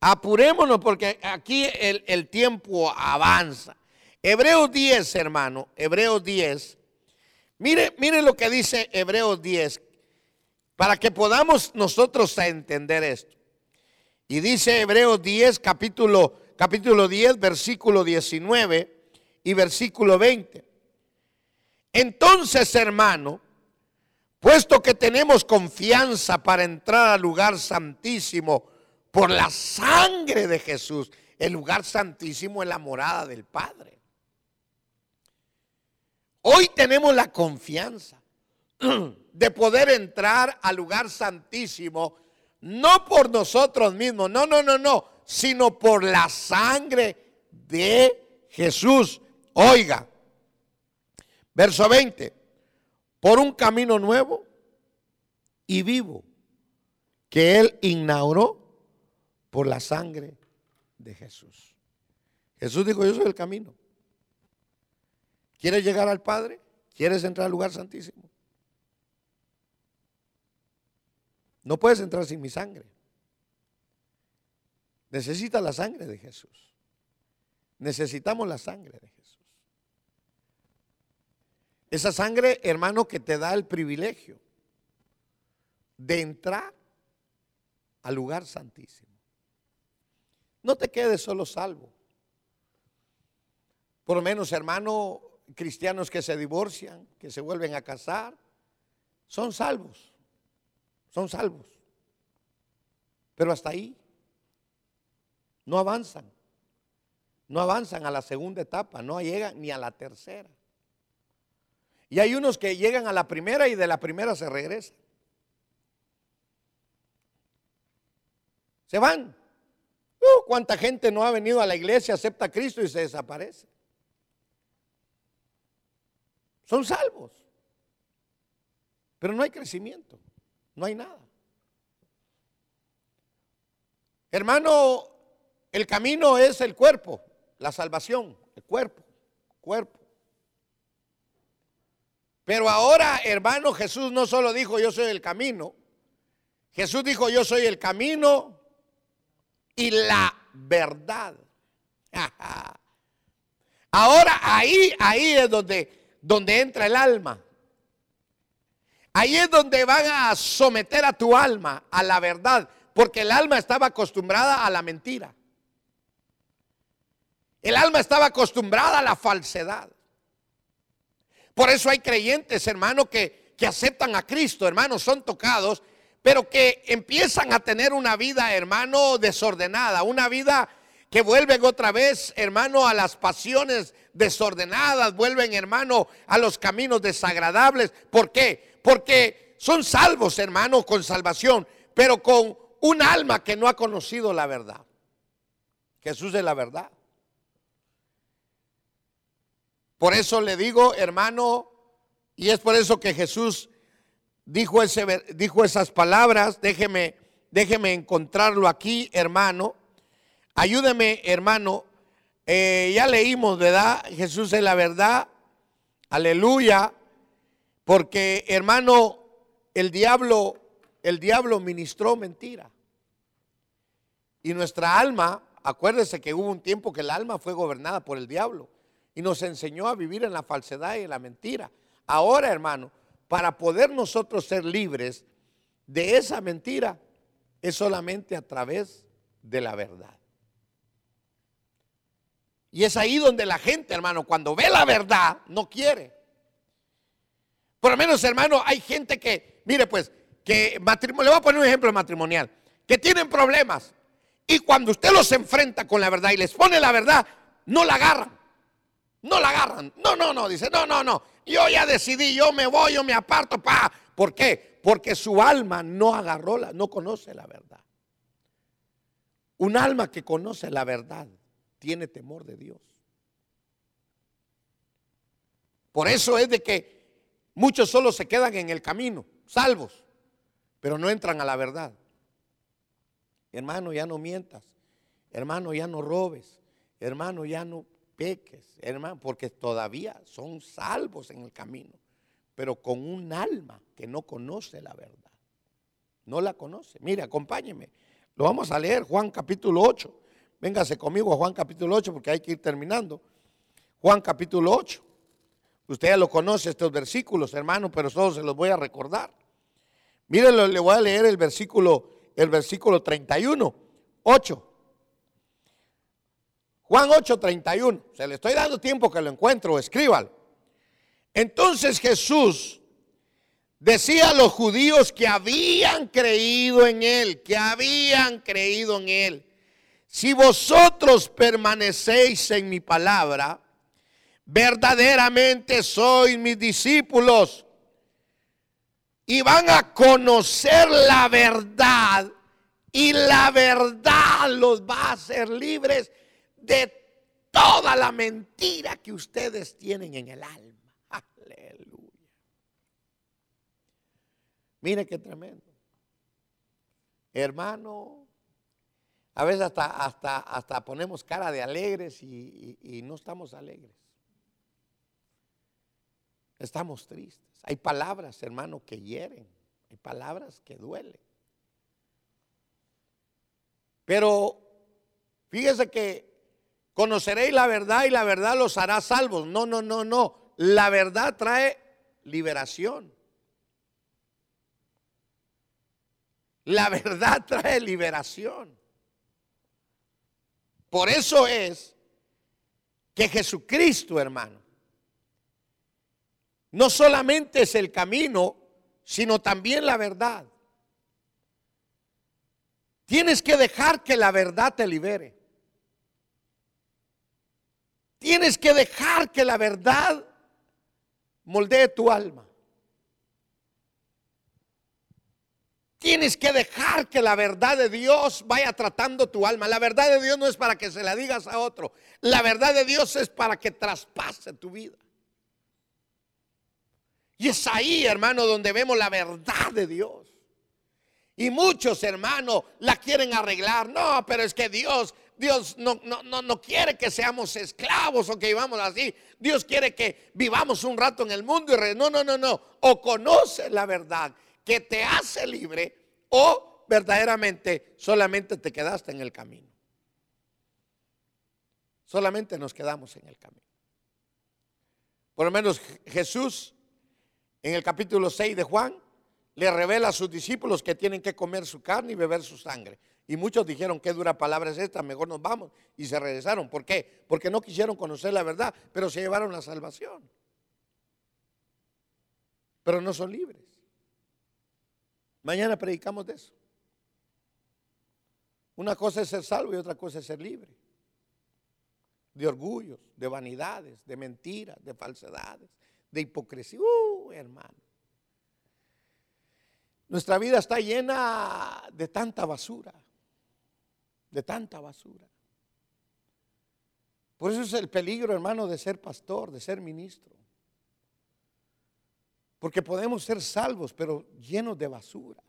Apurémonos porque aquí el, tiempo avanza. Hebreos 10, hermano. Hebreos 10. Mire, mire lo que dice Hebreos 10. Para que podamos nosotros entender esto. Y dice Hebreos 10, capítulo, capítulo 10, versículo 19 y versículo 20. Entonces, hermano, puesto que tenemos confianza para entrar al lugar santísimo por la sangre de Jesús, el lugar santísimo es la morada del Padre. Hoy tenemos la confianza de poder entrar al lugar santísimo no por nosotros mismos, no, no, no, no, sino por la sangre de Jesús. Oiga, verso 20, por un camino nuevo y vivo que Él inauguró por la sangre de Jesús. Jesús dijo, yo soy el camino. ¿Quieres llegar al Padre? ¿Quieres entrar al lugar santísimo? No puedes entrar sin mi sangre. Necesitas la sangre de Jesús. Necesitamos la sangre de Jesús. Esa sangre, hermano, que te da el privilegio de entrar al lugar santísimo. No te quedes solo salvo. Por lo menos, hermano, cristianos que se divorcian, que se vuelven a casar, son salvos son salvos. Pero hasta ahí no avanzan. No avanzan a la segunda etapa, no llegan ni a la tercera. Y hay unos que llegan a la primera y de la primera se regresan. Se van. Uh, ¿Cuánta gente no ha venido a la iglesia, acepta a Cristo y se desaparece? Son salvos. Pero no hay crecimiento. No hay nada. Hermano, el camino es el cuerpo, la salvación, el cuerpo, cuerpo. Pero ahora, hermano, Jesús no solo dijo yo soy el camino, Jesús dijo yo soy el camino y la verdad. Ahora ahí, ahí es donde, donde entra el alma. Ahí es donde van a someter a tu alma a la verdad, porque el alma estaba acostumbrada a la mentira. El alma estaba acostumbrada a la falsedad. Por eso hay creyentes, hermano, que, que aceptan a Cristo, hermanos, son tocados, pero que empiezan a tener una vida, hermano, desordenada, una vida que vuelven otra vez, hermano, a las pasiones desordenadas, vuelven, hermano, a los caminos desagradables. ¿Por qué? Porque son salvos, hermano, con salvación, pero con un alma que no ha conocido la verdad. Jesús es la verdad. Por eso le digo, hermano, y es por eso que Jesús dijo, ese, dijo esas palabras, déjeme, déjeme encontrarlo aquí, hermano. Ayúdeme, hermano. Eh, ya leímos, ¿verdad? Jesús es la verdad. Aleluya. Porque, hermano, el diablo, el diablo ministró mentira. Y nuestra alma, acuérdese que hubo un tiempo que el alma fue gobernada por el diablo y nos enseñó a vivir en la falsedad y en la mentira. Ahora, hermano, para poder nosotros ser libres de esa mentira, es solamente a través de la verdad. Y es ahí donde la gente, hermano, cuando ve la verdad, no quiere. Por lo menos, hermano, hay gente que, mire pues, que matrimonio, le voy a poner un ejemplo matrimonial, que tienen problemas. Y cuando usted los enfrenta con la verdad y les pone la verdad, no la agarran. No la agarran. No, no, no. Dice, no, no, no. Yo ya decidí, yo me voy, yo me aparto. Pa. ¿Por qué? Porque su alma no agarró, la, no conoce la verdad. Un alma que conoce la verdad tiene temor de Dios. Por eso es de que muchos solo se quedan en el camino, salvos, pero no entran a la verdad. Hermano, ya no mientas. Hermano, ya no robes. Hermano, ya no peques. Hermano, porque todavía son salvos en el camino, pero con un alma que no conoce la verdad. No la conoce. Mire, acompáñeme. Lo vamos a leer, Juan capítulo 8. Véngase conmigo a Juan capítulo 8 porque hay que ir terminando. Juan capítulo 8. Usted ya lo conoce estos versículos, hermano, pero solo se los voy a recordar. Mírenlo, le voy a leer el versículo, el versículo 31, 8. Juan 8, 31. Se le estoy dando tiempo que lo encuentro, escríbalo. Entonces Jesús decía a los judíos que habían creído en Él, que habían creído en Él. Si vosotros permanecéis en mi palabra, verdaderamente sois mis discípulos y van a conocer la verdad y la verdad los va a hacer libres de toda la mentira que ustedes tienen en el alma. Mire qué tremendo. Hermano, a veces hasta, hasta, hasta ponemos cara de alegres y, y no estamos alegres. Estamos tristes. Hay palabras, hermano, que hieren. Hay palabras que duelen. Pero fíjese que conoceréis la verdad y la verdad los hará salvos. No, no, no, no. La verdad trae liberación. La verdad trae liberación. Por eso es que Jesucristo, hermano, no solamente es el camino, sino también la verdad. Tienes que dejar que la verdad te libere. Tienes que dejar que la verdad moldee tu alma. Tienes que dejar que la verdad de Dios vaya tratando tu alma. La verdad de Dios no es para que se la digas a otro. La verdad de Dios es para que traspase tu vida. Y es ahí, hermano, donde vemos la verdad de Dios. Y muchos hermanos la quieren arreglar. No, pero es que Dios, Dios no, no, no, no quiere que seamos esclavos o que vivamos así. Dios quiere que vivamos un rato en el mundo y no, no, no, no. O conoce la verdad que te hace libre o verdaderamente solamente te quedaste en el camino. Solamente nos quedamos en el camino. Por lo menos Jesús en el capítulo 6 de Juan le revela a sus discípulos que tienen que comer su carne y beber su sangre. Y muchos dijeron, qué dura palabra es esta, mejor nos vamos. Y se regresaron. ¿Por qué? Porque no quisieron conocer la verdad, pero se llevaron la salvación. Pero no son libres. Mañana predicamos de eso. Una cosa es ser salvo y otra cosa es ser libre. De orgullos, de vanidades, de mentiras, de falsedades, de hipocresía. Uh, hermano. Nuestra vida está llena de tanta basura, de tanta basura. Por eso es el peligro, hermano, de ser pastor, de ser ministro. Porque podemos ser salvos, pero llenos de basura.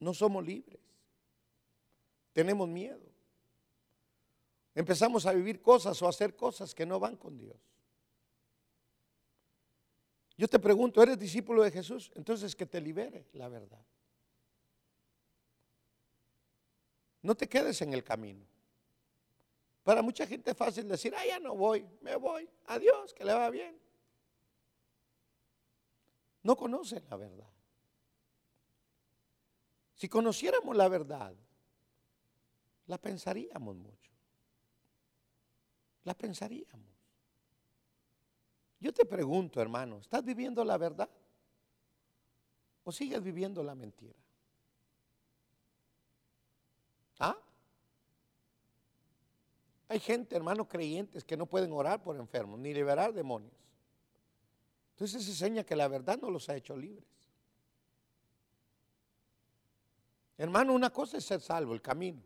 No somos libres. Tenemos miedo. Empezamos a vivir cosas o a hacer cosas que no van con Dios. Yo te pregunto, ¿eres discípulo de Jesús? Entonces que te libere la verdad. No te quedes en el camino. Para mucha gente es fácil decir, ah, ya no voy, me voy, adiós, que le va bien no conocen la verdad. Si conociéramos la verdad, la pensaríamos mucho. La pensaríamos. Yo te pregunto, hermano, ¿estás viviendo la verdad? ¿O sigues viviendo la mentira? ¿Ah? Hay gente, hermano, creyentes que no pueden orar por enfermos ni liberar demonios. Entonces se enseña que la verdad no los ha hecho libres. Hermano, una cosa es ser salvo, el camino.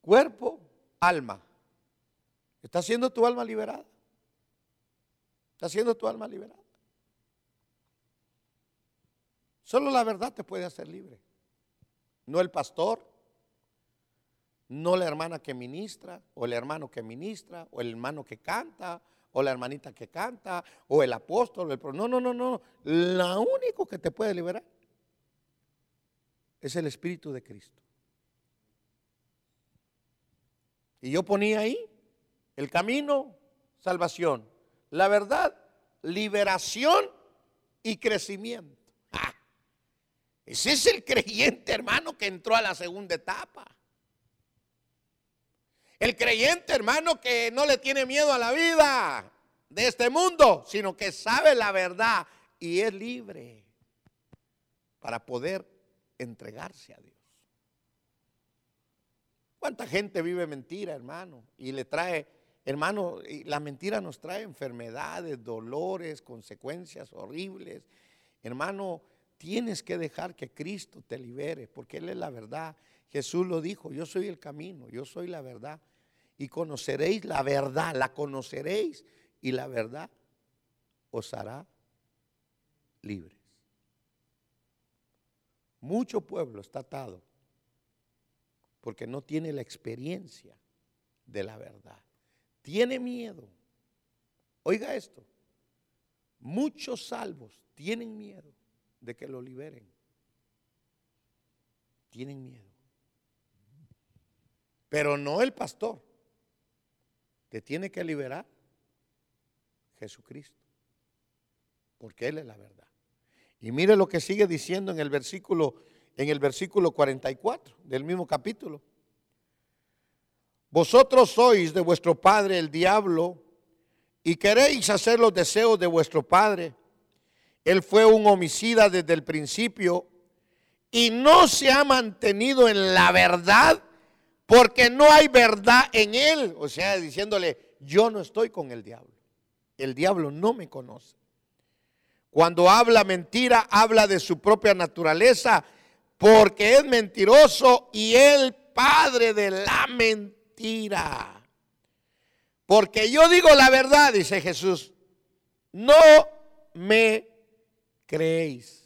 cuerpo, alma. ¿Está siendo tu alma liberada? ¿Está siendo tu alma liberada? Solo la verdad te puede hacer libre. No el pastor, no la hermana que ministra, o el hermano que ministra, o el hermano que canta, o la hermanita que canta, o el apóstol, el no, no, no, no. Lo único que te puede liberar es el Espíritu de Cristo. Y yo ponía ahí el camino, salvación. La verdad, liberación y crecimiento. ese es el creyente, hermano, que entró a la segunda etapa. El creyente, hermano, que no le tiene miedo a la vida de este mundo, sino que sabe la verdad y es libre para poder entregarse a Dios. ¿Cuánta gente vive mentira, hermano? Y le trae, hermano, la mentira nos trae enfermedades, dolores, consecuencias horribles. Hermano, tienes que dejar que Cristo te libere, porque Él es la verdad. Jesús lo dijo, yo soy el camino, yo soy la verdad. Y conoceréis la verdad, la conoceréis y la verdad os hará libres. Mucho pueblo está atado porque no tiene la experiencia de la verdad. Tiene miedo. Oiga esto. Muchos salvos tienen miedo de que lo liberen. Tienen miedo. Pero no el pastor. Te tiene que liberar Jesucristo. Porque Él es la verdad. Y mire lo que sigue diciendo en el versículo en el versículo 44 del mismo capítulo. Vosotros sois de vuestro padre el diablo y queréis hacer los deseos de vuestro padre. Él fue un homicida desde el principio y no se ha mantenido en la verdad porque no hay verdad en él. O sea, diciéndole, yo no estoy con el diablo. El diablo no me conoce. Cuando habla mentira, habla de su propia naturaleza, porque es mentiroso y el padre de la mentira. Porque yo digo la verdad, dice Jesús, no me creéis.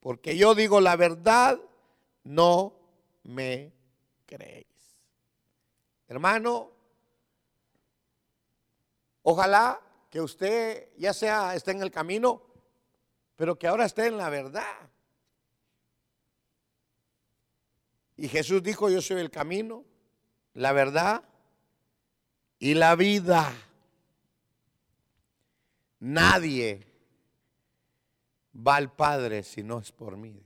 Porque yo digo la verdad, no me creéis. Hermano, Ojalá que usted ya sea esté en el camino, pero que ahora esté en la verdad. Y Jesús dijo, yo soy el camino, la verdad y la vida. Nadie va al Padre si no es por mí.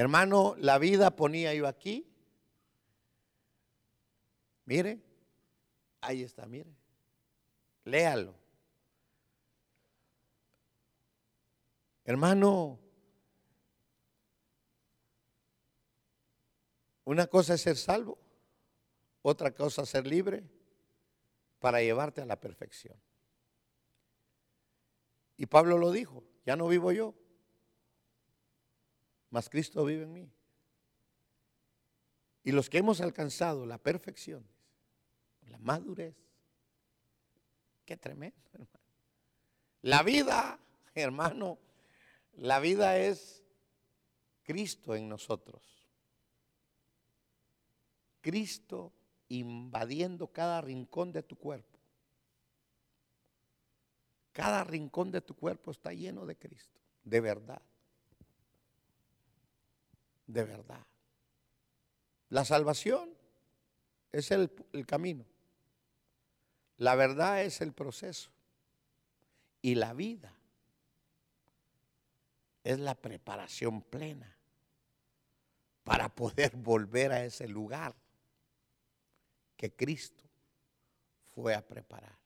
Hermano, la vida ponía yo aquí. Mire, ahí está, mire. Léalo. Hermano, una cosa es ser salvo, otra cosa es ser libre para llevarte a la perfección. Y Pablo lo dijo, ya no vivo yo, mas Cristo vive en mí. Y los que hemos alcanzado la perfección, la madurez, Qué tremendo, hermano. La vida, hermano, la vida es Cristo en nosotros. Cristo invadiendo cada rincón de tu cuerpo. Cada rincón de tu cuerpo está lleno de Cristo, de verdad. De verdad. La salvación es el, camino. La verdad es el proceso. Y la vida es la preparación plena para poder volver a ese lugar que Cristo fue a preparar.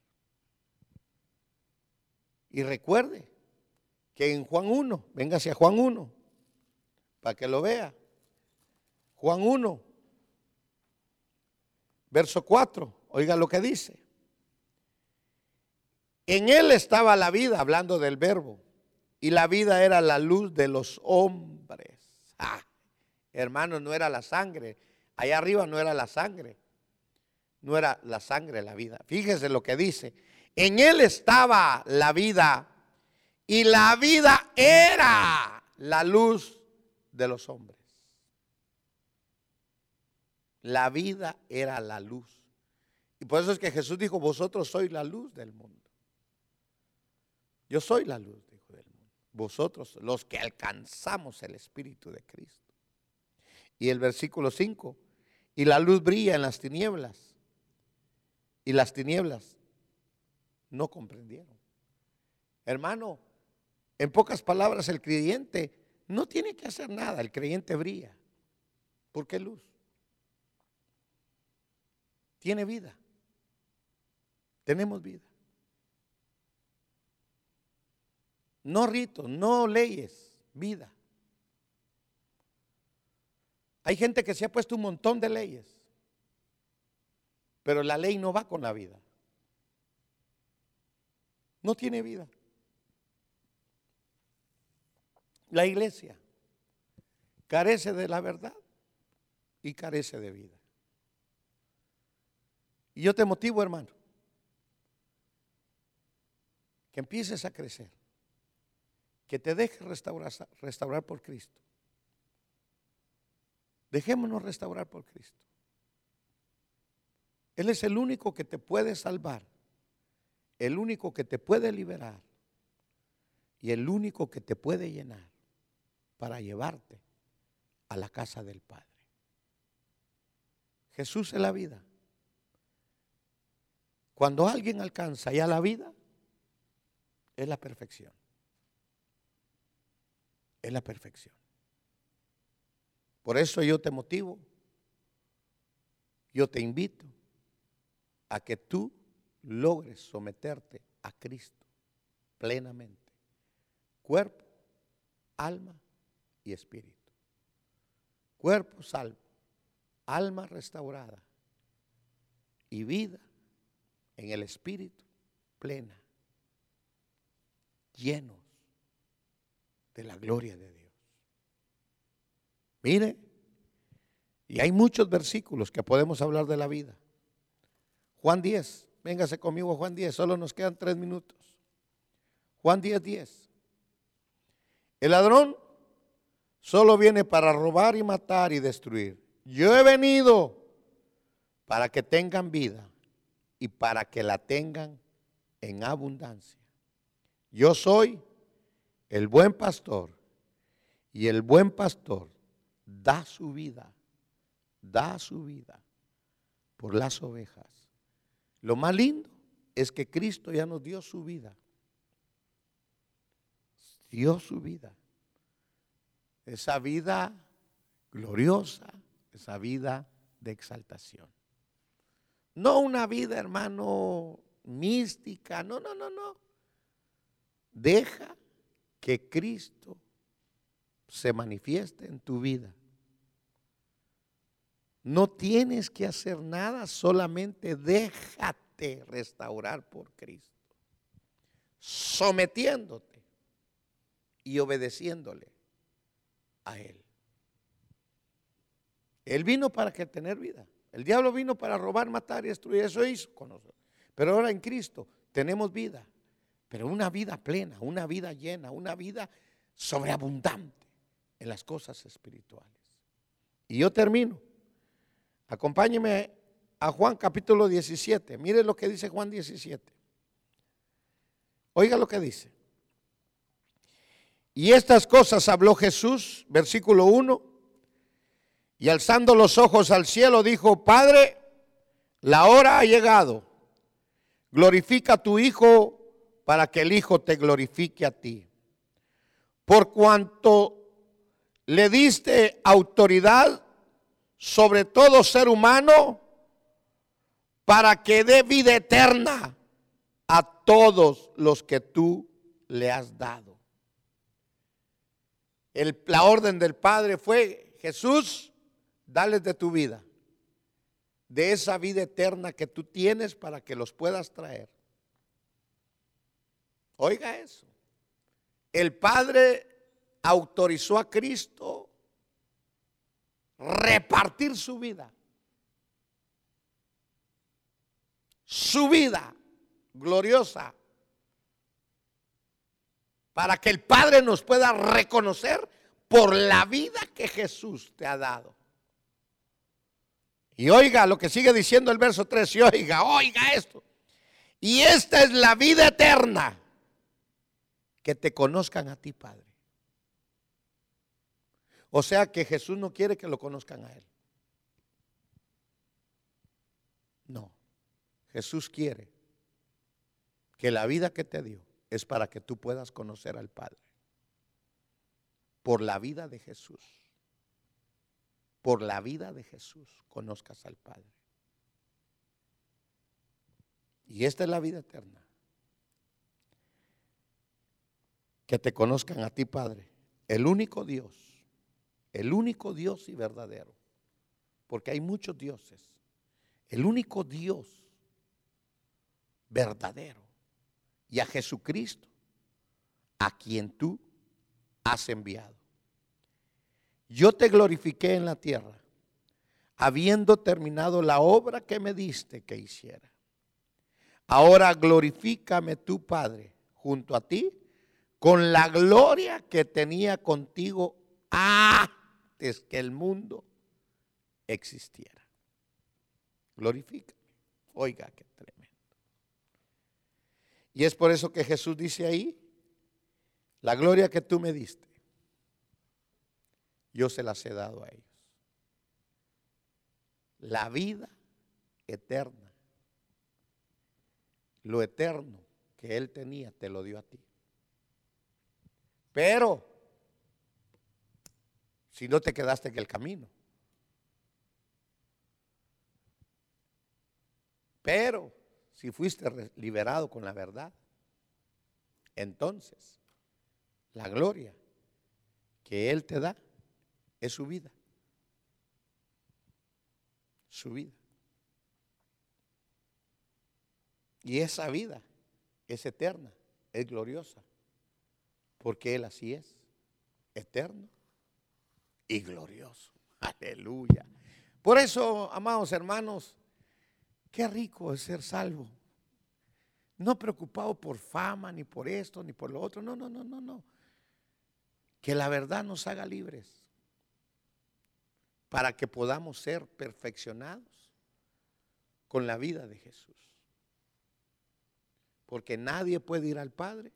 Y recuerde que en Juan 1, venga hacia Juan 1, para que lo vea. Juan 1, verso 4, oiga lo que dice. En él estaba la vida, hablando del verbo, y la vida era la luz de los hombres. Ah, hermanos, no era la sangre. Allá arriba no era la sangre, no era la sangre la vida. Fíjese lo que dice. En él estaba la vida y la vida era la luz de los hombres. La vida era la luz. Y por eso es que Jesús dijo, vosotros sois la luz del mundo. Yo soy la luz, dijo del mundo. Vosotros, los que alcanzamos el Espíritu de Cristo. Y el versículo 5, y la luz brilla en las tinieblas. Y las tinieblas no comprendieron. Hermano, en pocas palabras, el creyente no tiene que hacer nada, el creyente brilla. ¿Por qué luz? Tiene vida. Tenemos vida. No ritos, no leyes, vida. Hay gente que se ha puesto un montón de leyes, pero la ley no va con la vida. No tiene vida. La iglesia carece de la verdad y carece de vida. Y yo te motivo, hermano, que empieces a crecer, que te dejes restaurar, restaurar por Cristo. Dejémonos restaurar por Cristo. Él es el único que te puede salvar, el único que te puede liberar y el único que te puede llenar para llevarte a la casa del Padre. Jesús es la vida. Cuando alguien alcanza ya la vida, es la perfección. Es la perfección. Por eso yo te motivo, yo te invito a que tú logres someterte a Cristo plenamente. Cuerpo, alma y espíritu. Cuerpo salvo, alma restaurada y vida en el espíritu plena llenos de la gloria de Dios. Mire, y hay muchos versículos que podemos hablar de la vida. Juan 10, véngase conmigo Juan 10, solo nos quedan tres minutos. Juan 10, 10. El ladrón solo viene para robar y matar y destruir. Yo he venido para que tengan vida y para que la tengan en abundancia. Yo soy el buen pastor y el buen pastor da su vida, da su vida por las ovejas. Lo más lindo es que Cristo ya nos dio su vida. Dio su vida. Esa vida gloriosa, esa vida de exaltación. No una vida, hermano, mística, no, no, no, no. Deja que Cristo se manifieste en tu vida. No tienes que hacer nada, solamente déjate restaurar por Cristo. Sometiéndote y obedeciéndole a Él. Él vino para que tener vida. El diablo vino para robar, matar y destruir. Eso hizo con nosotros. Pero ahora en Cristo tenemos vida pero una vida plena, una vida llena, una vida sobreabundante en las cosas espirituales. Y yo termino. Acompáñeme a Juan capítulo 17. Mire lo que dice Juan 17. Oiga lo que dice. Y estas cosas habló Jesús, versículo 1, y alzando los ojos al cielo dijo, Padre, la hora ha llegado, glorifica a tu Hijo para que el Hijo te glorifique a ti. Por cuanto le diste autoridad sobre todo ser humano para que dé vida eterna a todos los que tú le has dado. La orden del Padre fue, Jesús, dales de tu vida, de esa vida eterna que tú tienes para que los puedas traer. Oiga eso. El Padre autorizó a Cristo repartir su vida. Su vida gloriosa. Para que el Padre nos pueda reconocer por la vida que Jesús te ha dado. Y oiga lo que sigue diciendo el verso 3, y oiga, oiga esto. Y esta es la vida eterna, que te conozcan a ti, Padre. O sea que Jesús no quiere que lo conozcan a Él. No, Jesús quiere que la vida que te dio es para que tú puedas conocer al Padre. Por la vida de Jesús por la vida de Jesús conozcas al Padre. Y esta es la vida eterna. Que te conozcan a ti, Padre, el único Dios, el único Dios y verdadero. Porque hay muchos dioses. El único Dios verdadero. Y a Jesucristo, a quien tú has enviado yo te glorifiqué en la tierra, habiendo terminado la obra que me diste que hiciera. Ahora glorifícame tu Padre junto a ti con la gloria que tenía contigo antes que el mundo existiera. Glorifícame. Oiga, qué tremendo. Y es por eso que Jesús dice ahí, la gloria que tú me diste yo se las he dado a ellos. La vida eterna, lo eterno que Él tenía, te lo dio a ti. Pero, si no te quedaste en el camino, pero si fuiste liberado con la verdad, entonces la gloria que Él te da es su vida. Su vida. Y esa vida es eterna, es gloriosa, porque Él así es, eterno y glorioso. Aleluya. Por eso, amados hermanos, qué rico es ser salvo. No preocupado por fama, ni por esto, ni por lo otro. No, no, no, no, no. Que la verdad nos haga libres para que podamos ser perfeccionados con la vida de Jesús. Porque nadie puede ir al Padre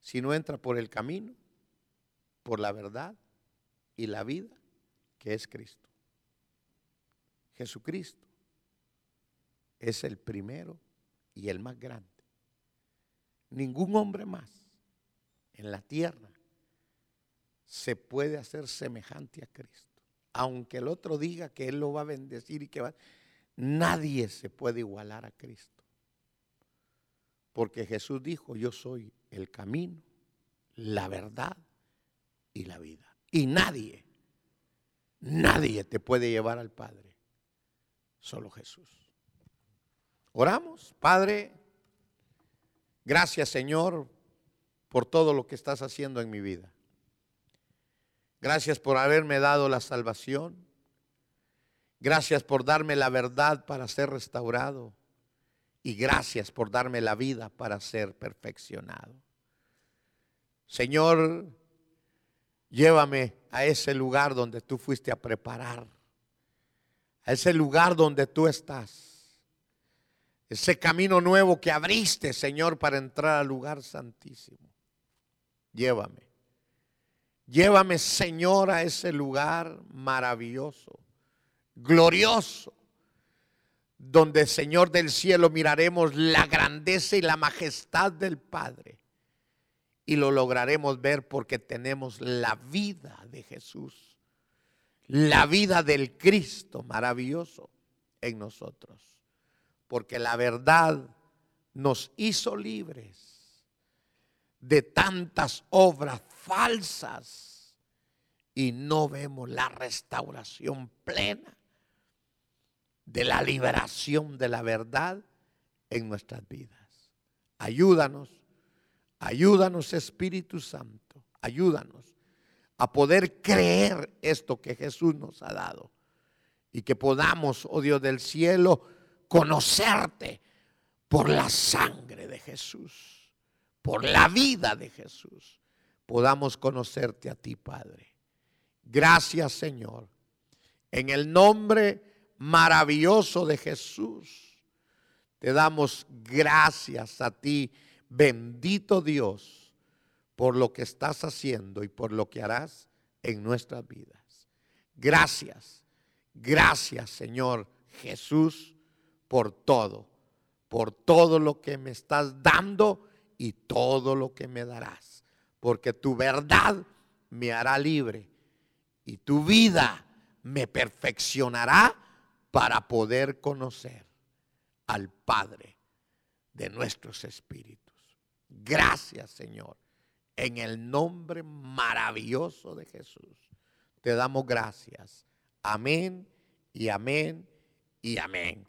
si no entra por el camino, por la verdad y la vida que es Cristo. Jesucristo es el primero y el más grande. Ningún hombre más en la tierra se puede hacer semejante a Cristo. Aunque el otro diga que Él lo va a bendecir y que va... Nadie se puede igualar a Cristo. Porque Jesús dijo, yo soy el camino, la verdad y la vida. Y nadie, nadie te puede llevar al Padre. Solo Jesús. Oramos, Padre. Gracias Señor por todo lo que estás haciendo en mi vida. Gracias por haberme dado la salvación. Gracias por darme la verdad para ser restaurado. Y gracias por darme la vida para ser perfeccionado. Señor, llévame a ese lugar donde tú fuiste a preparar. A ese lugar donde tú estás. Ese camino nuevo que abriste, Señor, para entrar al lugar santísimo. Llévame. Llévame, Señor, a ese lugar maravilloso, glorioso, donde, Señor del cielo, miraremos la grandeza y la majestad del Padre. Y lo lograremos ver porque tenemos la vida de Jesús, la vida del Cristo maravilloso en nosotros. Porque la verdad nos hizo libres de tantas obras falsas y no vemos la restauración plena de la liberación de la verdad en nuestras vidas. Ayúdanos, ayúdanos Espíritu Santo, ayúdanos a poder creer esto que Jesús nos ha dado. Y que podamos, oh Dios del cielo, conocerte por la sangre de Jesús, por la vida de Jesús. Podamos conocerte a ti, Padre. Gracias, Señor. En el nombre maravilloso de Jesús, te damos gracias a ti, bendito Dios por lo que estás haciendo y por lo que harás en nuestras vidas. Gracias, gracias Señor Jesús por todo, por todo lo que me estás dando y todo lo que me darás. Porque tu verdad me hará libre y tu vida me perfeccionará para poder conocer al Padre de nuestros espíritus. Gracias Señor en el nombre maravilloso de Jesús. Te damos gracias. Amén y amén y amén.